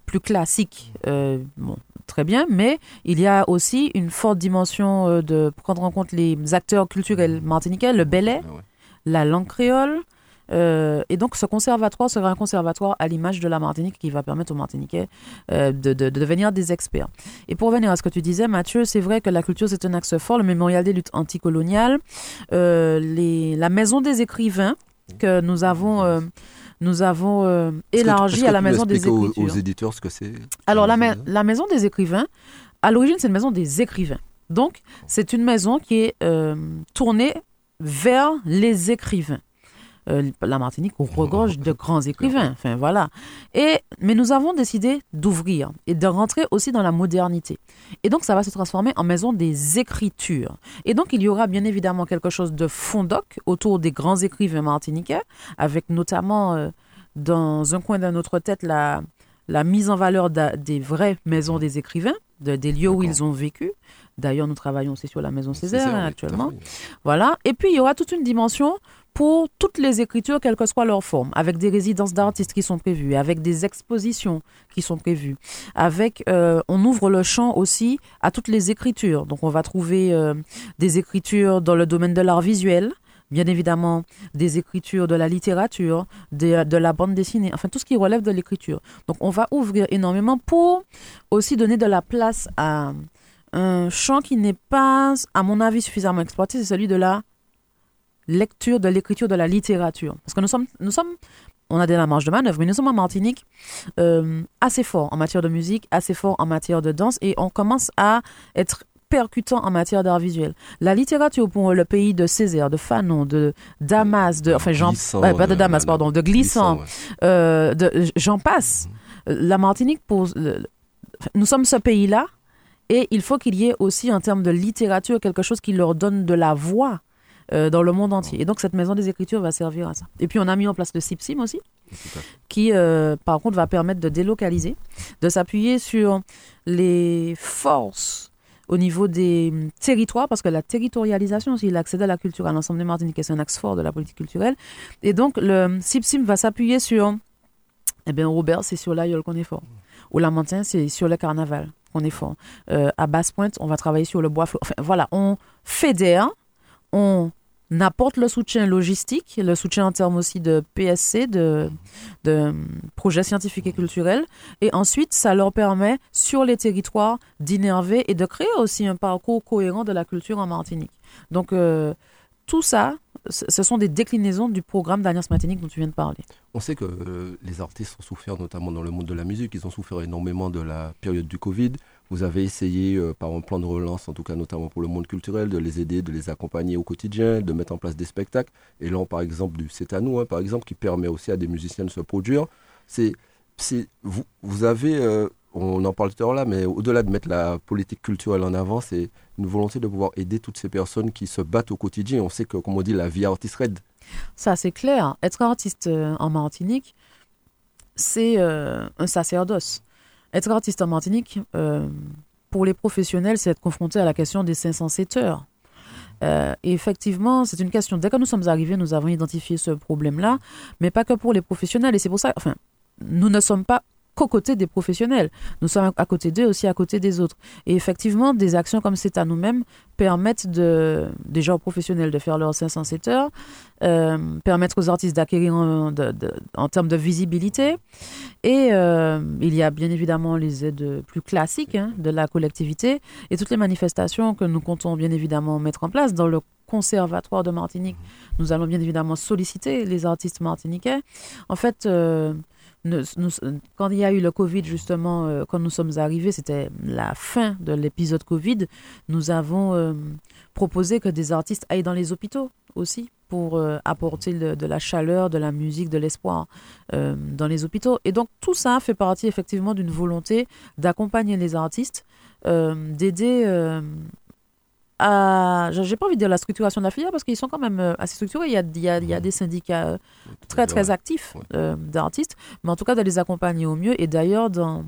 Speaker 4: plus classique, bon, très bien, mais il y a aussi une forte dimension de prendre en compte les acteurs culturels martiniquais, le belay, ah la langue créole. Euh, et donc, ce conservatoire sera un conservatoire à l'image de la Martinique qui va permettre aux Martiniquais euh, de, devenir des experts. Et pour revenir à ce que tu disais, Mathieu, c'est vrai que la culture, c'est un axe fort. Le mémorial des luttes anticoloniales, la maison des écrivains que nous avons nous avons euh, élargi à la maison des écrivains.
Speaker 3: Aux, aux, éditeurs ce que c'est
Speaker 4: Alors, la, la, maison des écrivains, à l'origine, c'est une maison des écrivains. Donc, c'est une maison qui est euh, tournée vers les écrivains. Euh, la Martinique regorge de grands écrivains. Enfin, voilà. Et, mais nous avons décidé d'ouvrir et de rentrer aussi dans la modernité. Et donc, ça va se transformer en maison des écritures. Et donc, il y aura bien évidemment quelque chose de fondoc autour des grands écrivains martiniquais, avec notamment euh, dans un coin de notre tête la, la mise en valeur des vraies maisons des écrivains, des lieux où ils ont vécu. D'ailleurs, nous travaillons aussi sur la maison Césaire, actuellement. Voilà. Et puis, il y aura toute une dimension pour toutes les écritures, quelle que soit leur forme, avec des résidences d'artistes qui sont prévues, avec des expositions qui sont prévues, avec, euh, on ouvre le champ aussi à toutes les écritures. Donc, on va trouver euh, des écritures dans le domaine de l'art visuel, bien évidemment des écritures de la littérature, de, de, la bande dessinée, enfin tout ce qui relève de l'écriture. Donc on va ouvrir énormément pour aussi donner de la place à un champ qui n'est pas, à mon avis, suffisamment exploité, c'est celui de la lecture de l'écriture de la littérature. Parce que nous sommes, nous sommes on a de la marge de manœuvre, mais nous sommes en Martinique euh, assez fort en matière de musique, assez fort en matière de danse, et on commence à être percutant en matière d'art visuel. La littérature pour le pays de Césaire, de Fanon, de Damas, de enfin j'en pas de Damas pardon, de Glissant, euh, de j'en passe. La Martinique pour nous sommes ce pays-là et il faut qu'il y ait aussi en termes de littérature quelque chose qui leur donne de la voix euh, dans le monde entier. Et donc cette maison des écritures va servir à ça. Et puis on a mis en place le SIPSIM aussi, qui euh, par contre va permettre de délocaliser, de s'appuyer sur les forces au niveau des territoires, parce que la territorialisation aussi, l'accès à la culture à l'ensemble des Martiniquais, c'est un axe fort de la politique culturelle. Et donc le SIPSIM va s'appuyer sur, eh bien Robert, c'est sur l'aïeul qu'on est fort. Au Lamentin, c'est sur le carnaval qu'on est fort. Euh, à Basse-Pointe, on va travailler sur le bois Enfin voilà, on fédère, on apporte le soutien logistique, le soutien en termes aussi de PSC, de, de projets scientifiques et culturels. Et ensuite, ça leur permet, sur les territoires, d'innerver et de créer aussi un parcours cohérent de la culture en Martinique. Donc, euh, tout ça, ce sont des déclinaisons du programme d'Alliance Martinique dont tu viens de parler.
Speaker 3: On sait que euh, les artistes ont souffert, notamment dans le monde de la musique, ils ont souffert énormément de la période du Covid. Vous avez essayé, euh, par un plan de relance, en tout cas notamment pour le monde culturel, de les aider, de les accompagner au quotidien, de mettre en place des spectacles. Et là, par exemple, du C'est à nous, hein, par exemple, qui permet aussi à des musiciens de se produire. C'est, vous, vous avez, euh, on en parle tout à l'heure là, mais au-delà de mettre la politique culturelle en avant, c'est une volonté de pouvoir aider toutes ces personnes qui se battent au quotidien. On sait que, comme on dit, la vie artiste raide.
Speaker 4: Ça, c'est clair. Être artiste euh, en Martinique, c'est un sacerdoce. Être artiste en Martinique, euh, pour les professionnels, c'est être confronté à la question des 507 heures. Euh, effectivement, c'est une question. Dès que nous sommes arrivés, nous avons identifié ce problème-là, mais pas que pour les professionnels. Et c'est pour ça, enfin, nous ne sommes pas qu'aux côtés des professionnels. Nous sommes à côté d'eux, aussi à côté des autres. Et effectivement, des actions comme c'est à nous-mêmes permettent de, déjà aux professionnels de faire leurs 507 heures, euh, permettre aux artistes d'acquérir en, termes de visibilité. Et euh, il y a bien évidemment les aides plus classiques hein, de la collectivité et toutes les manifestations que nous comptons bien évidemment mettre en place dans le conservatoire de Martinique. Nous allons bien évidemment solliciter les artistes martiniquais. En fait, euh, quand il y a eu le Covid, justement, euh, quand nous sommes arrivés, c'était la fin de l'épisode Covid, nous avons euh, proposé que des artistes aillent dans les hôpitaux aussi pour euh, apporter de la chaleur, de la musique, de l'espoir dans les hôpitaux. Et donc tout ça fait partie effectivement d'une volonté d'accompagner les artistes, d'aider à, j'ai pas envie de dire la structuration de la filière parce qu'ils sont quand même euh, assez structurés. Il y a, il y a, il y a des syndicats euh, très très actifs euh, d'artistes, mais en tout cas de les accompagner au mieux. Et d'ailleurs, dans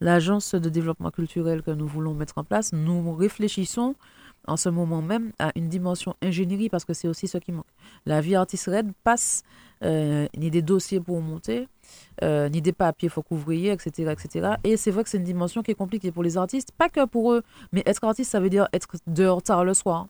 Speaker 4: l'agence de développement culturel que nous voulons mettre en place, nous réfléchissons en ce moment même à une dimension ingénierie parce que c'est aussi ce qui manque. La vie artiste red passe ni des dossiers pour monter, euh, ni des papiers, faut qu'ouvrier, etc., etc. Et c'est vrai que c'est une dimension qui est compliquée pour les artistes, pas que pour eux, mais être artiste, ça veut dire être dehors tard le soir.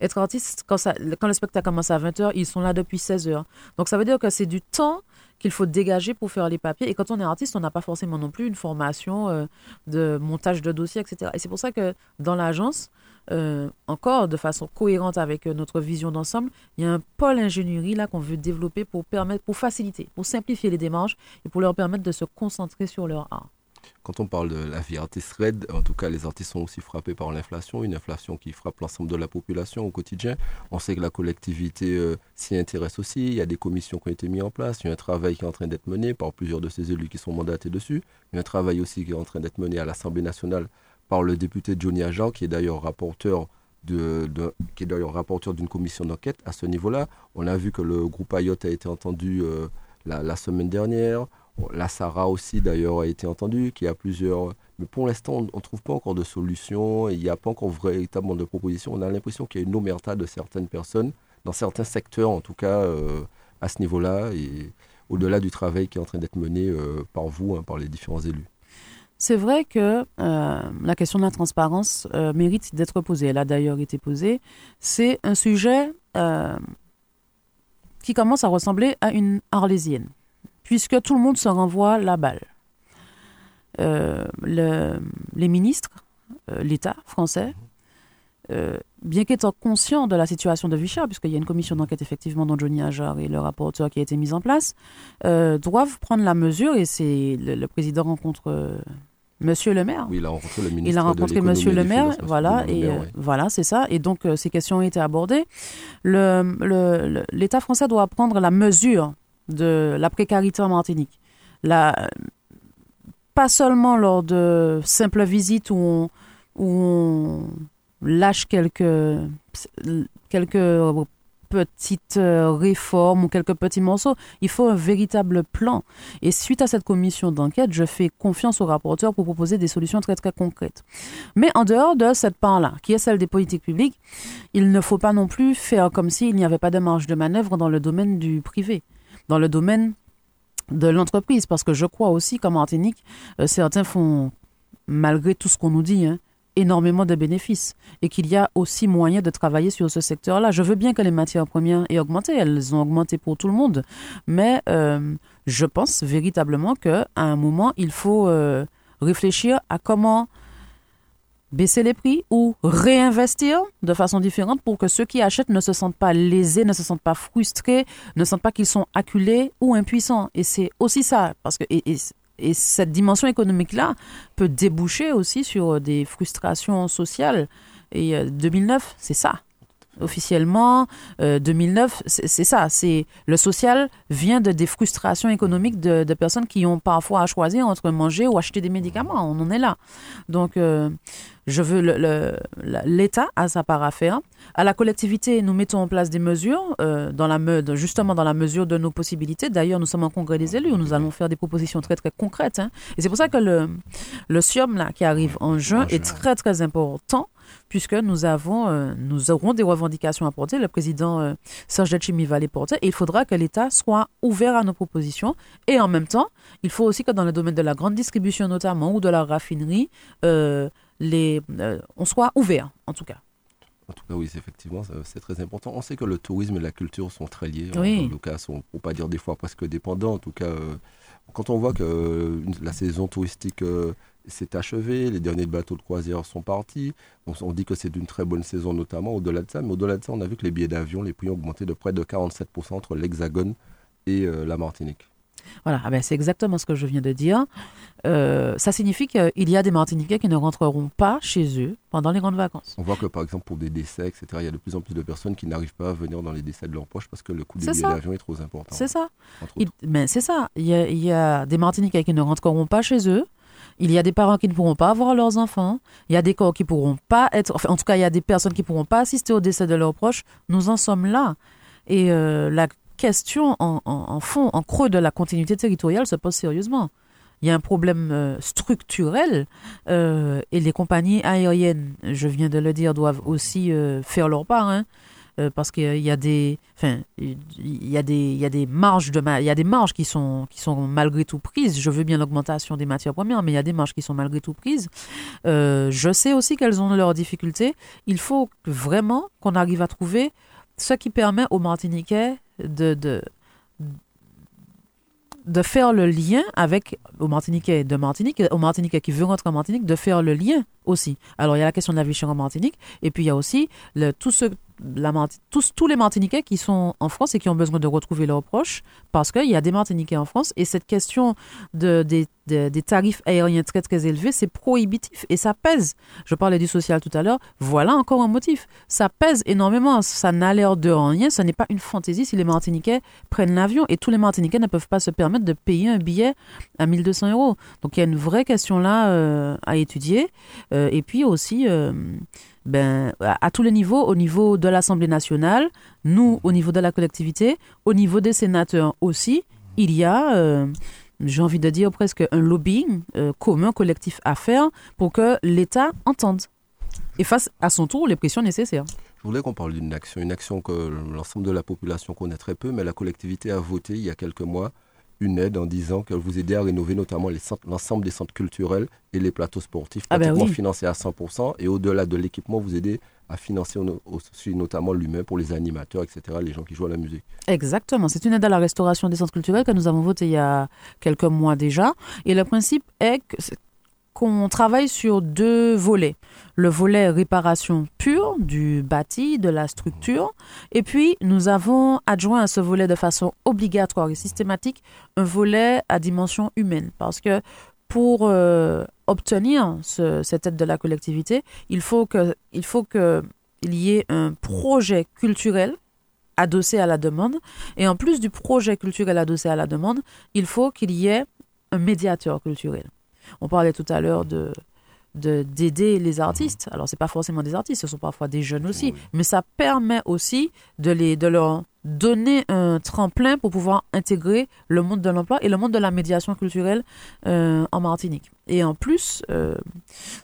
Speaker 4: Être artiste, quand, ça, quand le spectacle commence à 20h, ils sont là depuis 16h. Donc ça veut dire que c'est du temps qu'il faut dégager pour faire les papiers. Et quand on est artiste, on n'a pas forcément non plus une formation euh, de montage de dossiers, etc. Et c'est pour ça que dans l'agence, euh, encore de façon cohérente avec euh, notre vision d'ensemble, il y a un pôle ingénierie là qu'on veut développer pour permettre, pour faciliter, pour simplifier les démarches et pour leur permettre de se concentrer sur leur art.
Speaker 3: Quand on parle de la vie artiste raide, en tout cas, les artistes sont aussi frappés par l'inflation, une inflation qui frappe l'ensemble de la population au quotidien. On sait que la collectivité euh, s'y intéresse aussi. Il y a des commissions qui ont été mises en place. Il y a un travail qui est en train d'être mené par plusieurs de ces élus qui sont mandatés dessus. Il y a un travail aussi qui est en train d'être mené à l'Assemblée nationale par le député Johnny Agent, qui est d'ailleurs rapporteur de, qui est d'ailleurs rapporteur d'une commission d'enquête à ce niveau-là. On a vu que le groupe Ayot a été entendu euh, la, semaine dernière. La Sarah aussi d'ailleurs a été entendue, qui a plusieurs. Mais pour l'instant, on ne trouve pas encore de solution. Il n'y a pas encore véritablement de proposition. On a l'impression qu'il y a une omerta de certaines personnes, dans certains secteurs en tout cas, euh, à ce niveau-là, et au-delà du travail qui est en train d'être mené euh, par vous, hein, par les différents élus.
Speaker 4: C'est vrai que euh, la question de la transparence euh, mérite d'être posée. Elle a d'ailleurs été posée. C'est un sujet euh, qui commence à ressembler à une arlésienne, puisque tout le monde se renvoie la balle. les ministres, l'État français, bien qu'étant conscient de la situation de Vichy, puisqu'il y a une commission d'enquête effectivement dont Johnny Ajar et le rapporteur qui a été mis en place, doivent prendre la mesure, et c'est le, président rencontre Monsieur le maire.
Speaker 3: Oui, il a rencontré le ministre.
Speaker 4: Il a rencontré Monsieur le maire, voilà, et euh, voilà, c'est ça. Et donc euh, ces questions ont été abordées. L'État le, français doit prendre la mesure de la précarité en Martinique. La, pas seulement lors de simples visites où on, où on lâche quelques quelques petites euh, réformes ou quelques petits morceaux. Il faut un véritable plan. Et suite à cette commission d'enquête, je fais confiance au rapporteur pour proposer des solutions très très concrètes. Mais en dehors de cette part-là, qui est celle des politiques publiques, il ne faut pas non plus faire comme s'il n'y avait pas de marge de manœuvre dans le domaine du privé, dans le domaine de l'entreprise, parce que je crois aussi qu'en Martinique, euh, certains font, malgré tout ce qu'on nous dit, hein, énormément de bénéfices et qu'il y a aussi moyen de travailler sur ce secteur-là. Je veux bien que les matières premières aient augmenté, elles ont augmenté pour tout le monde, mais euh, je pense véritablement qu'à un moment, il faut euh, réfléchir à comment baisser les prix ou réinvestir de façon différente pour que ceux qui achètent ne se sentent pas lésés, ne se sentent pas frustrés, ne sentent pas qu'ils sont acculés ou impuissants. Et c'est aussi ça, parce que cette dimension économique-là peut déboucher aussi sur des frustrations sociales. Et 2009, euh, c'est ça. Officiellement, 2009, euh, c'est ça. C'est le social vient de des frustrations économiques de, personnes qui ont parfois à choisir entre manger ou acheter des médicaments. On en est là. Donc, euh, je veux l'État a sa part à faire. À la collectivité, nous mettons en place des mesures, euh, dans la, justement dans la mesure de nos possibilités. D'ailleurs, nous sommes en congrès des élus où nous allons faire des propositions très très concrètes. Hein. Et c'est pour ça que le, le SIOM là, qui arrive en juin est très très important puisque nous avons, euh, nous aurons des revendications à porter. Le président euh, Serge Chimi va les porter et il faudra que l'État soit ouvert à nos propositions. Et en même temps, il faut aussi que dans le domaine de la grande distribution notamment ou de la raffinerie, euh, les, on soit ouvert, en tout cas.
Speaker 3: En tout cas, oui, effectivement, c'est très important. On sait que le tourisme et la culture sont très liés. En, tout cas, sont, pour pas dire des fois presque dépendants. En tout cas, quand on voit que la saison touristique euh, s'est achevée, les derniers bateaux de croisière sont partis, on, on dit que c'est une très bonne saison, notamment au-delà de ça. Mais au-delà de ça, on a vu que les billets d'avion, les prix ont augmenté de près de 47% entre l'Hexagone et la Martinique.
Speaker 4: Voilà, ah ben c'est exactement ce que je viens de dire. Euh, ça signifie qu'il y a des Martiniquais qui ne rentreront pas chez eux pendant les grandes vacances.
Speaker 3: On voit que par exemple pour des décès, etc., il y a de plus en plus de personnes qui n'arrivent pas à venir dans les décès de leur poche parce que le coût des billets d'avion est trop important.
Speaker 4: C'est ça. mais c'est ça. Il y, a, il y, a, des Martiniquais qui ne rentreront pas chez eux Il y a des parents qui ne pourront pas avoir leurs enfants. Il y a des corps qui pourront pas être. Enfin, en tout cas, il y a des personnes qui pourront pas assister au décès de leurs proches. Nous en sommes là. Et euh, la question en, fond, en creux de la continuité territoriale se pose sérieusement. Il y a un problème euh, structurel euh, et les compagnies aériennes, je viens de le dire, doivent aussi faire leur part. Hein. Euh, parce qu'il y a des, enfin, il y a des, il y a des marges de, il y a des marges qui sont, qui sont malgré tout prises. Je veux bien l'augmentation des matières premières, mais il y a des marges qui sont malgré tout prises. Euh, je sais aussi qu'elles ont leurs difficultés. Il faut vraiment qu'on arrive à trouver ce qui permet aux Martiniquais de, de de faire le lien avec, aux Martiniquais de Martinique, aux Martiniquais qui veulent rentrer en Martinique, de faire le lien aussi. Alors, il y a la question de la vie chère en Martinique, et puis il y a aussi le, tout ce, la, tous, tous les Martiniquais qui sont en France et qui ont besoin de retrouver leurs proches, parce qu'il y a des Martiniquais en France, et cette question de, des, des tarifs aériens très très élevés, c'est prohibitif, et ça pèse. Je parlais du social tout à l'heure, voilà encore un motif. Ça pèse énormément, ça n'a l'air de rien, ce n'est pas une fantaisie si les Martiniquais prennent l'avion, et tous les Martiniquais ne peuvent pas se permettre de payer un billet à 1200 euros. Donc il y a une vraie question là euh, à étudier, euh, et puis aussi... Euh, ben, à, tous les niveaux, au niveau de l'Assemblée nationale, nous, au niveau de la collectivité, au niveau des sénateurs aussi, il y a, euh, j'ai envie de dire presque un lobbying euh, commun, collectif à faire pour que l'État entende et fasse à son tour les pressions nécessaires.
Speaker 3: Je voulais qu'on parle d'une action, une action que l'ensemble de la population connaît très peu, mais la collectivité a voté il y a quelques mois une aide en disant qu'elle vous aidait à rénover notamment l'ensemble des centres culturels et les plateaux sportifs, ah ben pratiquement financés à 100%. Et au-delà de l'équipement, vous aidez à financer aussi notamment l'humain pour les animateurs, etc., les gens qui jouent à la musique.
Speaker 4: Exactement. C'est une aide à la restauration des centres culturels que nous avons voté il y a quelques mois déjà. Et le principe est que qu'on travaille sur deux volets. Le volet réparation pure du bâti, de la structure, et puis nous avons adjoint à ce volet de façon obligatoire et systématique un volet à dimension humaine, parce que pour euh, obtenir cette aide de la collectivité, il faut que il faut que il y ait un projet culturel adossé à la demande, et en plus du projet culturel adossé à la demande, il faut qu'il y ait un médiateur culturel. On parlait tout à l'heure de d'aider les artistes. Alors c'est pas forcément des artistes, ce sont parfois des jeunes aussi, mais ça permet aussi de les de leur donner un tremplin pour pouvoir intégrer le monde de l'emploi et le monde de la médiation culturelle euh, en Martinique. Et en plus, euh,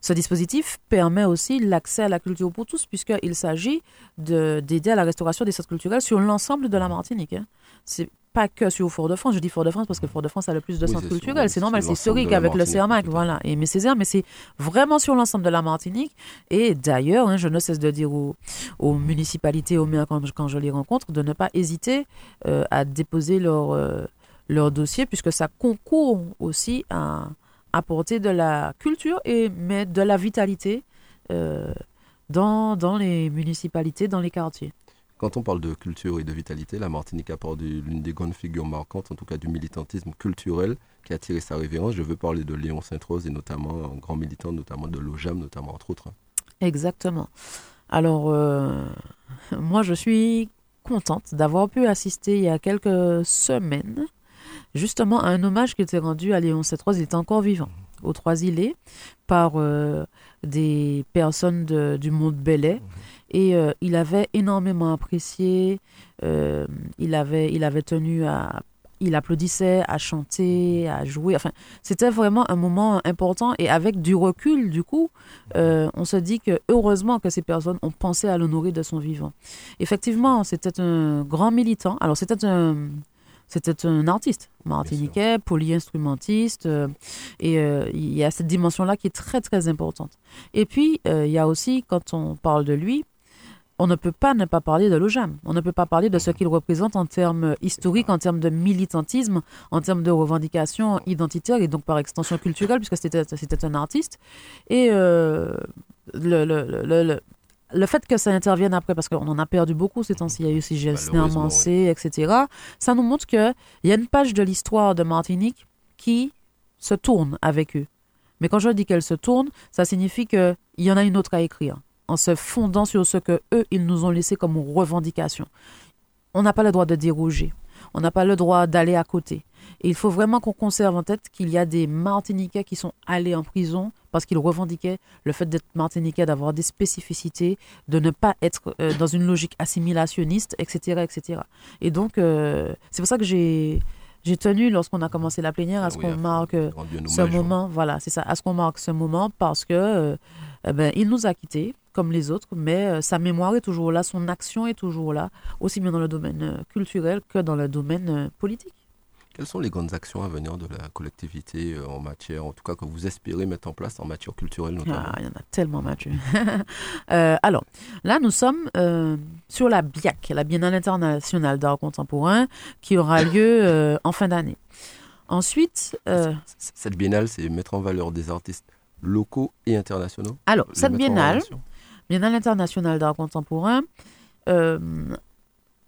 Speaker 4: ce dispositif permet aussi l'accès à la culture pour tous, puisqu'il s'agit d'aider à la restauration des centres culturels sur l'ensemble de la Martinique. Hein. C'est pas que sur Fort-de-France, je dis Fort-de-France parce que Fort-de-France a le plus de centres culturels, c'est normal, c'est historique avec le CERMAC, voilà, et mes Césaire, mais c'est vraiment sur l'ensemble de la Martinique. Et d'ailleurs, hein, je ne cesse de dire aux, municipalités, aux maires quand, quand, je les rencontre, de ne pas hésiter euh, à déposer leur, euh, leur dossier, puisque ça concourt aussi à apporter de la culture et mais de la vitalité euh, dans, dans les municipalités, dans les quartiers.
Speaker 3: Quand on parle de culture et de vitalité, la Martinique apporte l'une des grandes figures marquantes, en tout cas du militantisme culturel qui a attiré sa révérence. Je veux parler de Léon Sainte-Rose et notamment un grand militant, notamment de l'OJAM, notamment entre autres.
Speaker 4: Exactement. Alors, euh, moi, je suis contente d'avoir pu assister il y a quelques semaines justement à un hommage qui était rendu à Léon Sainte-Rose. Il était encore vivant aux Trois-Îlets par euh, des personnes du monde belay. Mhm. Et euh, il avait énormément apprécié, euh, il, avait, il avait tenu à... Il applaudissait, à chanter, à jouer. Enfin, c'était vraiment un moment important. Et avec du recul, du coup, euh, on se dit que heureusement que ces personnes ont pensé à l'honorer de son vivant. Effectivement, c'était un grand militant. Alors, c'était un, c'était un artiste martiniquais, polyinstrumentiste, et il y a cette dimension-là qui est très très importante. Et puis, il y a aussi, quand on parle de lui, on ne peut pas ne pas parler de l'OJAM. On ne peut pas parler de ce qu'il représente en termes historiques, en termes de militantisme, en termes de revendications identitaires et donc par extension culturelle, puisque c'était un artiste. Et euh, le, le, le, fait que ça intervienne après, parce qu'on en a perdu beaucoup ces temps-ci, il y a eu aussi Gelsner, Mancé, etc., ça nous montre qu'il y a une page de l'histoire de Martinique qui se tourne avec eux. Mais quand je dis qu'elle se tourne, ça signifie qu'il y en a une autre à écrire en se fondant sur ce que eux, ils nous ont laissé comme revendication. On n'a pas le droit de déroger. On n'a pas le droit d'aller à côté. Et il faut vraiment qu'on conserve en tête qu'il y a des Martiniquais qui sont allés en prison parce qu'ils revendiquaient le fait d'être Martiniquais, d'avoir des spécificités, de ne pas être euh, dans une logique assimilationniste, etc. etc. Et donc, euh, c'est pour ça que j'ai j'ai tenu lorsqu'on a commencé la plénière à ce qu'on marque ce moment, voilà, c'est ça, à ce qu'on marque ce moment parce que eh ben, il nous a quittés comme les autres, mais euh, sa mémoire est toujours là, son action est toujours là, aussi bien dans le domaine euh, culturel que dans le domaine euh, politique.
Speaker 3: Quelles sont les grandes actions à venir de la collectivité en matière, en tout cas que vous espérez mettre en place en matière culturelle notamment
Speaker 4: ah, Il y en a tellement, Mathieu. alors, là, nous sommes sur la BIAC, la Biennale internationale d'art contemporain, qui aura lieu en fin d'année. Ensuite...
Speaker 3: Cette biennale, c'est mettre en valeur des artistes locaux et internationaux?
Speaker 4: Alors, cette biennale, Biennale internationale d'art contemporain, euh,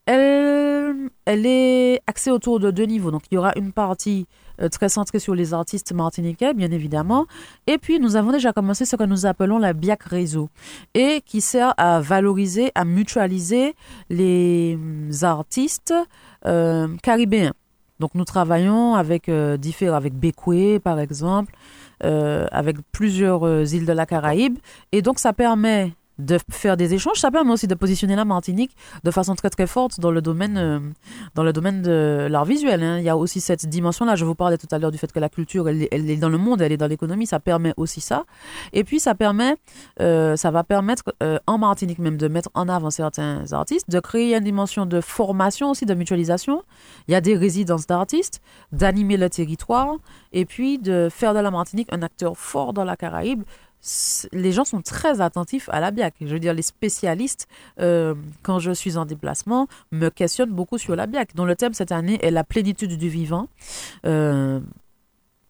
Speaker 4: elle, elle est axée autour de deux niveaux. Donc, il y aura une partie euh, très centrée sur les artistes martiniquais, bien évidemment. Et puis, nous avons déjà commencé ce que nous appelons la BIAC Réseau, et qui sert à valoriser, à mutualiser les artistes euh, caribéens. Donc, nous travaillons avec différents, avec Bekwe, par exemple, avec plusieurs îles de la Caraïbe. Et donc, ça permet de faire des échanges, ça permet aussi de positionner la Martinique de façon très très forte dans le domaine, euh, dans le domaine de l'art visuel. Hein. Il y a aussi cette dimension-là. Je vous parlais tout à l'heure du fait que la culture, elle, est dans le monde, elle est dans l'économie. Ça permet aussi ça. Et puis ça permet, euh, ça va permettre euh, en Martinique même de mettre en avant certains artistes, de créer une dimension de formation aussi, de mutualisation. Il y a des résidences d'artistes, d'animer le territoire et puis de faire de la Martinique un acteur fort dans la Caraïbe les gens sont très attentifs à la BIAC. Je veux dire, les spécialistes, euh, quand je suis en déplacement, me questionnent beaucoup sur la BIAC, dont le thème cette année est la plénitude du vivant. Euh,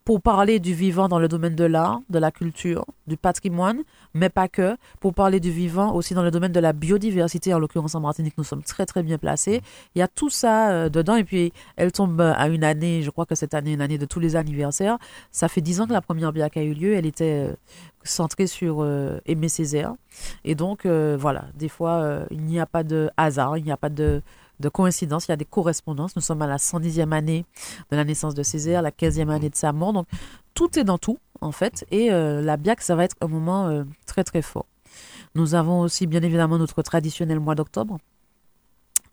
Speaker 4: pour parler du vivant dans le domaine de l'art, de la culture, du patrimoine, mais pas que, pour parler du vivant aussi dans le domaine de la biodiversité, en l'occurrence en Martinique, nous sommes très très bien placés. Il y a tout ça euh, dedans et puis elle tombe à une année, je crois que cette année une année de tous les anniversaires. Ça fait dix ans que la première BIAC a eu lieu, elle était euh, centrée sur euh, Aimé Césaire. Et donc voilà, des fois il n'y a pas de hasard, il n'y a pas de de coïncidence, il y a des correspondances. Nous sommes à la 110e année de la naissance de Césaire, la 15e année de sa mort. Donc, tout est dans tout, en fait. Et euh, la BIAC, ça va être un moment euh, très, très fort. Nous avons aussi, bien évidemment, notre traditionnel mois d'octobre.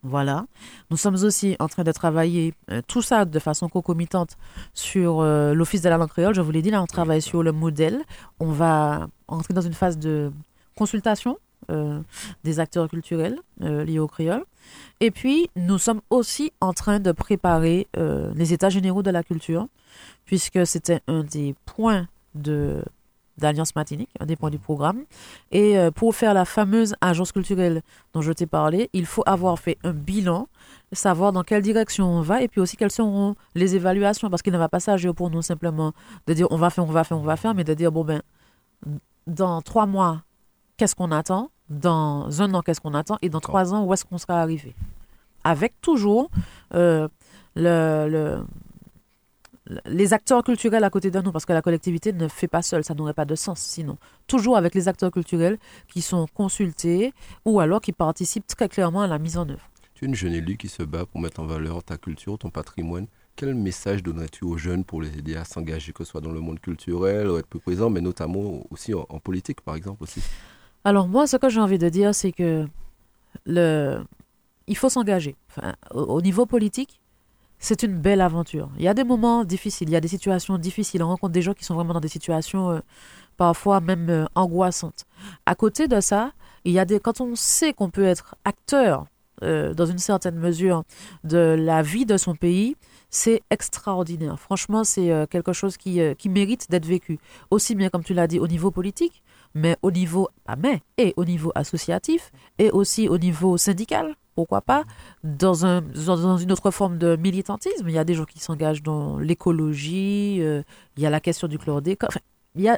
Speaker 4: Voilà. Nous sommes aussi en train de travailler euh, tout ça de façon concomitante sur l'Office de la langue créole. Je vous l'ai dit, là, on travaille sur le modèle. On va entrer dans une phase de consultation des acteurs culturels liés au créole. Et puis, nous sommes aussi en train de préparer euh, les états généraux de la culture, puisque c'était un des points de d'Alliance Matinique, un des points du programme. Et euh, pour faire la fameuse agence culturelle dont je t'ai parlé, il faut avoir fait un bilan, savoir dans quelle direction on va, et puis aussi quelles seront les évaluations, parce qu'il ne va pas s'agir pour nous simplement de dire on va faire, on va faire, on va faire, mais de dire bon ben, dans trois mois, qu'est-ce qu'on attend dans un an, qu'est-ce qu'on attend, et dans trois ans, où est-ce qu'on sera arrivé. Avec toujours euh, le, les acteurs culturels à côté de nous, parce que la collectivité ne fait pas seule, ça n'aurait pas de sens sinon. Toujours avec les acteurs culturels qui sont consultés ou alors qui participent très clairement à la mise en œuvre.
Speaker 3: Tu es une jeune élue qui se bat pour mettre en valeur ta culture, ton patrimoine. Quel message donnerais-tu aux jeunes pour les aider à s'engager, que ce soit dans le monde culturel, ou être plus présent, mais notamment aussi en, en politique, par exemple aussi?
Speaker 4: Alors moi, ce que j'ai envie de dire, c'est que le... il faut s'engager. Enfin, au, niveau politique, c'est une belle aventure. Il y a des moments difficiles, il y a des situations difficiles. On rencontre des gens qui sont vraiment dans des situations euh, parfois même euh, angoissantes. À côté de ça, il y a des quand on sait qu'on peut être acteur euh, dans une certaine mesure de la vie de son pays, c'est extraordinaire. Franchement, c'est quelque chose qui, qui mérite d'être vécu. Aussi bien, comme tu l'as dit, au niveau politique, mais au niveau, mais, et au niveau associatif, et aussi au niveau syndical, pourquoi pas, dans, un, dans une autre forme de militantisme. Il y a des gens qui s'engagent dans l'écologie, euh, il y a la question du chlordécone. Enfin,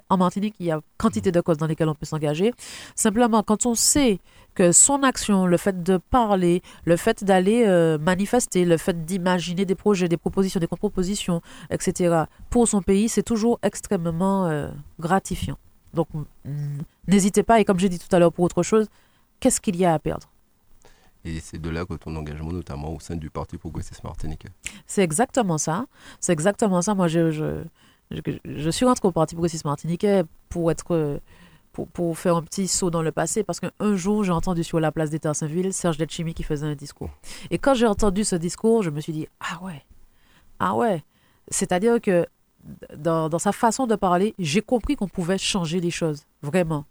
Speaker 4: en Martinique, il y a quantité de causes dans lesquelles on peut s'engager. Simplement, quand on sait que son action, le fait de parler, le fait d'aller euh, manifester, le fait d'imaginer des projets, des propositions, des contre-propositions, etc., pour son pays, c'est toujours extrêmement euh, gratifiant. Donc, n'hésitez pas. Et comme j'ai dit tout à l'heure pour autre chose, qu'est-ce qu'il y a à perdre?
Speaker 3: Et c'est de là que ton engagement, notamment au sein du Parti progressiste martiniquais.
Speaker 4: C'est exactement ça. C'est exactement ça. Moi, je, je, je, suis rentré au Parti progressiste martiniquais pour être. Pour, pour, faire un petit saut dans le passé, parce qu'un jour, j'ai entendu sur la place d'État à Saint-Ville Serge Letchimi qui faisait un discours. Et quand j'ai entendu ce discours, je me suis dit, ah ouais, ah ouais. C'est-à-dire que dans, dans, sa façon de parler, j'ai compris qu'on pouvait changer les choses, vraiment.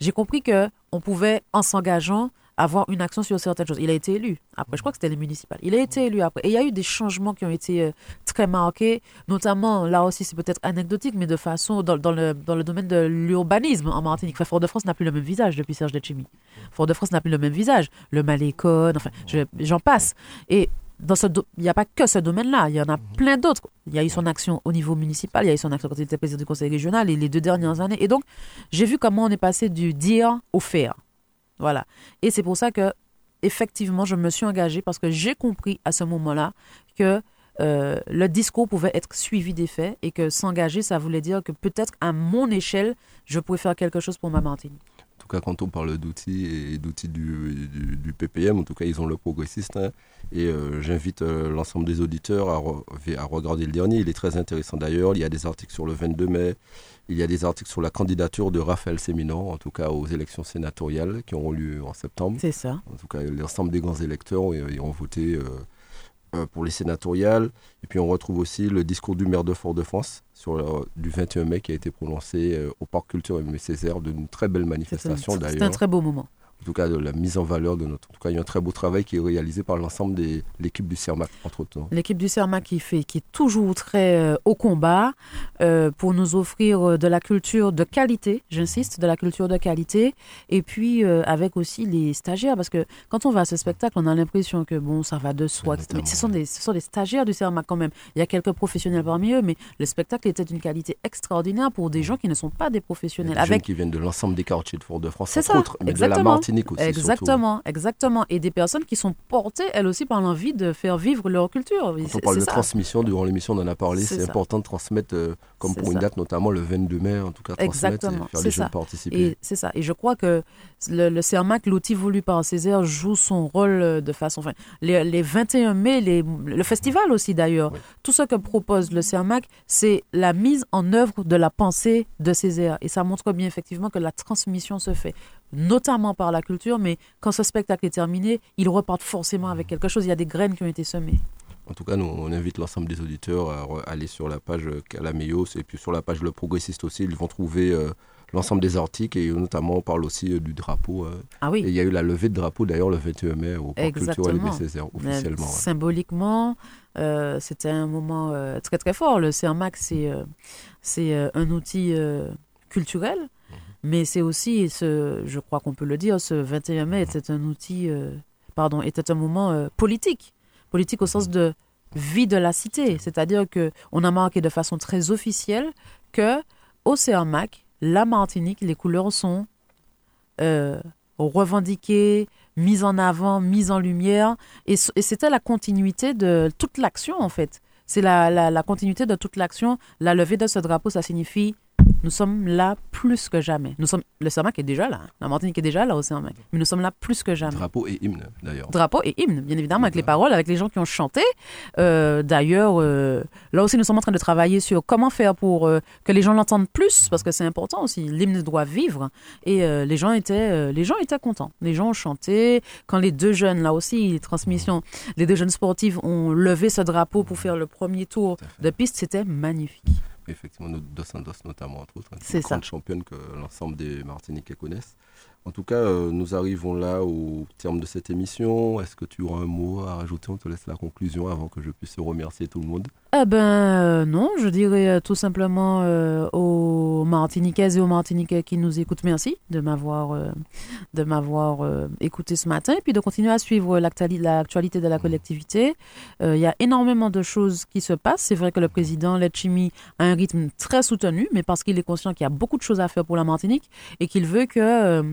Speaker 4: J'ai compris qu'on pouvait, en s'engageant, avoir une action sur certaines choses. Il a été élu. Après, je crois que c'était les municipales. Il a été élu après. Et il y a eu des changements qui ont été euh, très marqués, notamment, là aussi, c'est peut-être anecdotique, mais de façon, dans, dans, le, dans le domaine de l'urbanisme en Martinique. Fort-de-France n'a plus le même visage depuis Serge Letchimy. Fort-de-France n'a plus le même visage. Le Malécon, enfin, j'en passe. Et dans ce il n'y a pas que ce domaine-là, il y en a plein d'autres. Il y a eu son action au niveau municipal, il y a eu son action quand il était président du conseil régional et les deux dernières années. Et donc, j'ai vu comment on est passé du dire au faire. Voilà. Et c'est pour ça que, effectivement, je me suis engagée parce que j'ai compris à ce moment-là que euh, le discours pouvait être suivi des faits et que s'engager, ça voulait dire que peut-être à mon échelle, je pouvais faire quelque chose pour ma Martinique.
Speaker 3: En tout cas, quand on parle d'outils et d'outils du, du, PPM, en tout cas, ils ont le progressiste. Hein. et euh, j'invite euh, l'ensemble des auditeurs à, à, regarder le dernier. Il est très intéressant d'ailleurs. Il y a des articles sur le 22 mai. Il y a des articles sur la candidature de Raphaël Séminon, en tout cas aux élections sénatoriales qui auront lieu en septembre.
Speaker 4: C'est ça.
Speaker 3: En tout cas, l'ensemble des grands électeurs ont voté euh, euh, pour les sénatoriales. Et puis on retrouve aussi le discours du maire de Fort-de-France sur du 21 mai qui a été prononcé euh, au Parc Culture et Césaire, d'une très belle manifestation d'ailleurs.
Speaker 4: C'est un très beau moment
Speaker 3: en tout cas de la mise en valeur de notre. En tout cas, il y a un très beau travail qui est réalisé par l'ensemble de l'équipe du CERMAC, entre autres.
Speaker 4: L'équipe du CERMAC qui, fait, qui est toujours très euh, au combat euh, pour nous offrir euh, de la culture de qualité, j'insiste, de la culture de qualité, et puis avec aussi les stagiaires, parce que quand on va à ce spectacle, on a l'impression que bon, ça va de soi. Mais ce sont, des, ce sont des stagiaires du CERMAC quand même. Il y a quelques professionnels parmi eux, mais le spectacle était d'une qualité extraordinaire pour des gens qui ne sont pas des professionnels. Des
Speaker 3: avec... qui viennent de l'ensemble des quartiers de Fort-de-France, entre autres, mais de la Martinique
Speaker 4: Exactement, exactement. Et des personnes qui sont portées, elles aussi, par l'envie de faire vivre leur culture.
Speaker 3: Quand on parle de transmission, durant l'émission, on en a parlé, c'est important de transmettre, euh, comme pour une date, notamment le 22 mai, en tout cas, transmettre
Speaker 4: Exactement.
Speaker 3: et faire les jeunes participer.
Speaker 4: C'est ça. Et je crois que le, le CERMAC, l'outil voulu par Césaire, joue son rôle euh, de façon. Enfin, les, les 21 mai, les, le festival aussi d'ailleurs, tout ce que propose le CERMAC, c'est la mise en œuvre de la pensée de Césaire. Et ça montre bien effectivement que la transmission se fait notamment par la culture, mais quand ce spectacle est terminé, ils repartent forcément avec quelque chose. Il y a des graines qui ont été semées.
Speaker 3: En tout cas, nous, on invite l'ensemble des auditeurs à aller sur la page Calameos et puis sur la page Le Progressiste aussi. Ils vont trouver euh, l'ensemble des articles et notamment on parle aussi euh, du drapeau. Euh.
Speaker 4: ah oui.
Speaker 3: Et il y a eu la levée de drapeau d'ailleurs le 21 mai au Parc culturel Césaire officiellement.
Speaker 4: Symboliquement, c'était un moment très très fort. Le CERMAC, c'est c'est un outil culturel mais c'est aussi, ce, je crois qu'on peut le dire, ce 21 mai était un outil, euh, pardon, était un moment euh, politique. Politique au sens de vie de la cité. C'est-à-dire qu'on a marqué de façon très officielle que au CERMAC, la Martinique, les couleurs sont euh, revendiquées, mises en avant, mises en lumière. Et, c'était la continuité de toute l'action, en fait. C'est la, la continuité de toute l'action. La levée de ce drapeau, ça signifie nous sommes là plus que jamais. Nous sommes, le CERMAC est déjà là. La Martinique est déjà là au CERMAC. Mais nous sommes là plus que jamais.
Speaker 3: Drapeau et hymne, d'ailleurs.
Speaker 4: Drapeau et hymne, bien évidemment, avec les paroles, avec les gens qui ont chanté. Euh, d'ailleurs, euh, là aussi, nous sommes en train de travailler sur comment faire pour euh, que les gens l'entendent plus, parce que c'est important aussi. L'hymne doit vivre. Et les, gens étaient, les gens étaient contents. Les gens ont chanté. Quand les deux jeunes, là aussi, les transmissions, les deux jeunes sportifs ont levé ce drapeau pour faire le premier tour de piste, c'était magnifique
Speaker 3: effectivement, Dos Santos notamment, entre autres. C'est une grande championne que l'ensemble des Martiniquais connaissent. En tout cas, euh, nous arrivons là au terme de cette émission. Est-ce que tu auras un mot à rajouter? On te laisse la conclusion avant que je puisse remercier tout le monde.
Speaker 4: Eh ben euh, non, je dirais euh, tout simplement aux Martiniquaises et aux Martiniquais qui nous écoutent merci de m'avoir écouté ce matin et puis de continuer à suivre l'actualité de la collectivité. Il y a énormément de choses qui se passent. C'est vrai que le président Letchimi a un rythme très soutenu, mais parce qu'il est conscient qu'il y a beaucoup de choses à faire pour la Martinique et qu'il veut que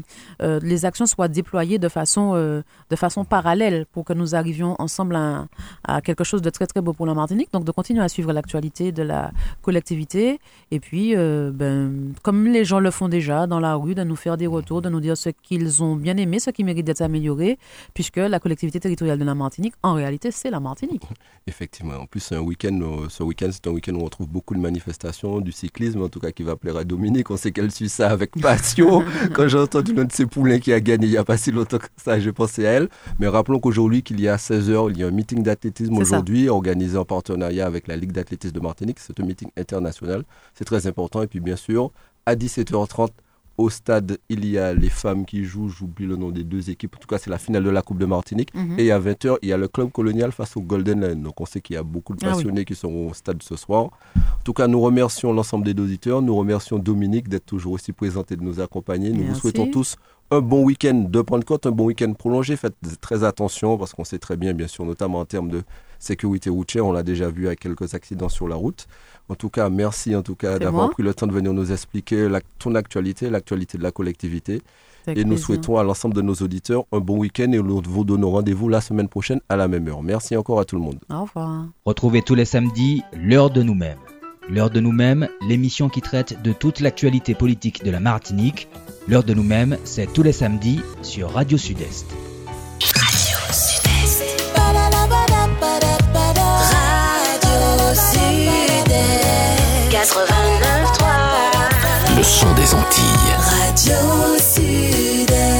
Speaker 4: euh, les actions soient déployées de façon, euh, de façon parallèle pour que nous arrivions ensemble à, à, quelque chose de très très beau pour la Martinique. Donc de continuer
Speaker 5: continuer à suivre l'actualité de la collectivité et puis, euh, ben, comme les gens le font déjà dans la rue, de nous faire des retours, de nous dire ce qu'ils ont bien aimé, ce qui mérite d'être amélioré, puisque la collectivité territoriale de la Martinique, en réalité, c'est la Martinique.
Speaker 3: Effectivement. En plus, un week-end, euh, ce week-end, c'est un week-end où on trouve beaucoup de manifestations, du cyclisme, en tout cas qui va plaire à Dominique. On sait qu'elle suit ça avec passion. Quand j'ai entendu l'un de ses poulains qui a gagné il n'y a pas si longtemps que ça, j'ai pensé à elle. Mais rappelons qu'aujourd'hui, qu'il y a 16h, il y a un meeting d'athlétisme aujourd'hui, organisé en partenariat avec la Ligue d'athlétisme de Martinique. C'est un meeting international. C'est très important. Et puis, bien sûr, à 17h30, au stade, il y a les femmes qui jouent, j'oublie le nom des deux équipes, en tout cas c'est la finale de la Coupe de Martinique. Mhm. Et à 20h, il y a le club colonial face au Golden Line. Donc on sait qu'il y a beaucoup de ah passionnés qui sont au stade ce soir. En tout cas, nous remercions l'ensemble des auditeurs, nous remercions Dominique d'être toujours aussi présente et de nous accompagner. Nous vous souhaitons tous un bon week-end de Pentecôte, un bon week-end prolongé. Faites très attention parce qu'on sait très bien, bien sûr, notamment en termes de sécurité routière, on l'a déjà vu avec quelques accidents sur la route. En tout cas, merci en tout cas d'avoir pris le temps de venir nous expliquer ton actualité, l'actualité de la collectivité. et nous souhaitons à l'ensemble de nos auditeurs un bon week-end et nous vous donnons rendez-vous la semaine prochaine à la même heure. Merci encore à tout le monde.
Speaker 5: Au revoir.
Speaker 2: Retrouvez tous les samedis l'heure de nous-mêmes. L'heure de nous-mêmes, l'émission qui traite de toute l'actualité politique de la Martinique. L'heure de nous-mêmes, c'est tous les samedis sur Radio Sud-Est. Radio Sud-Est. Radio
Speaker 1: Sud-Est. 89.3. Le son des Antilles. Radio Sud-Est.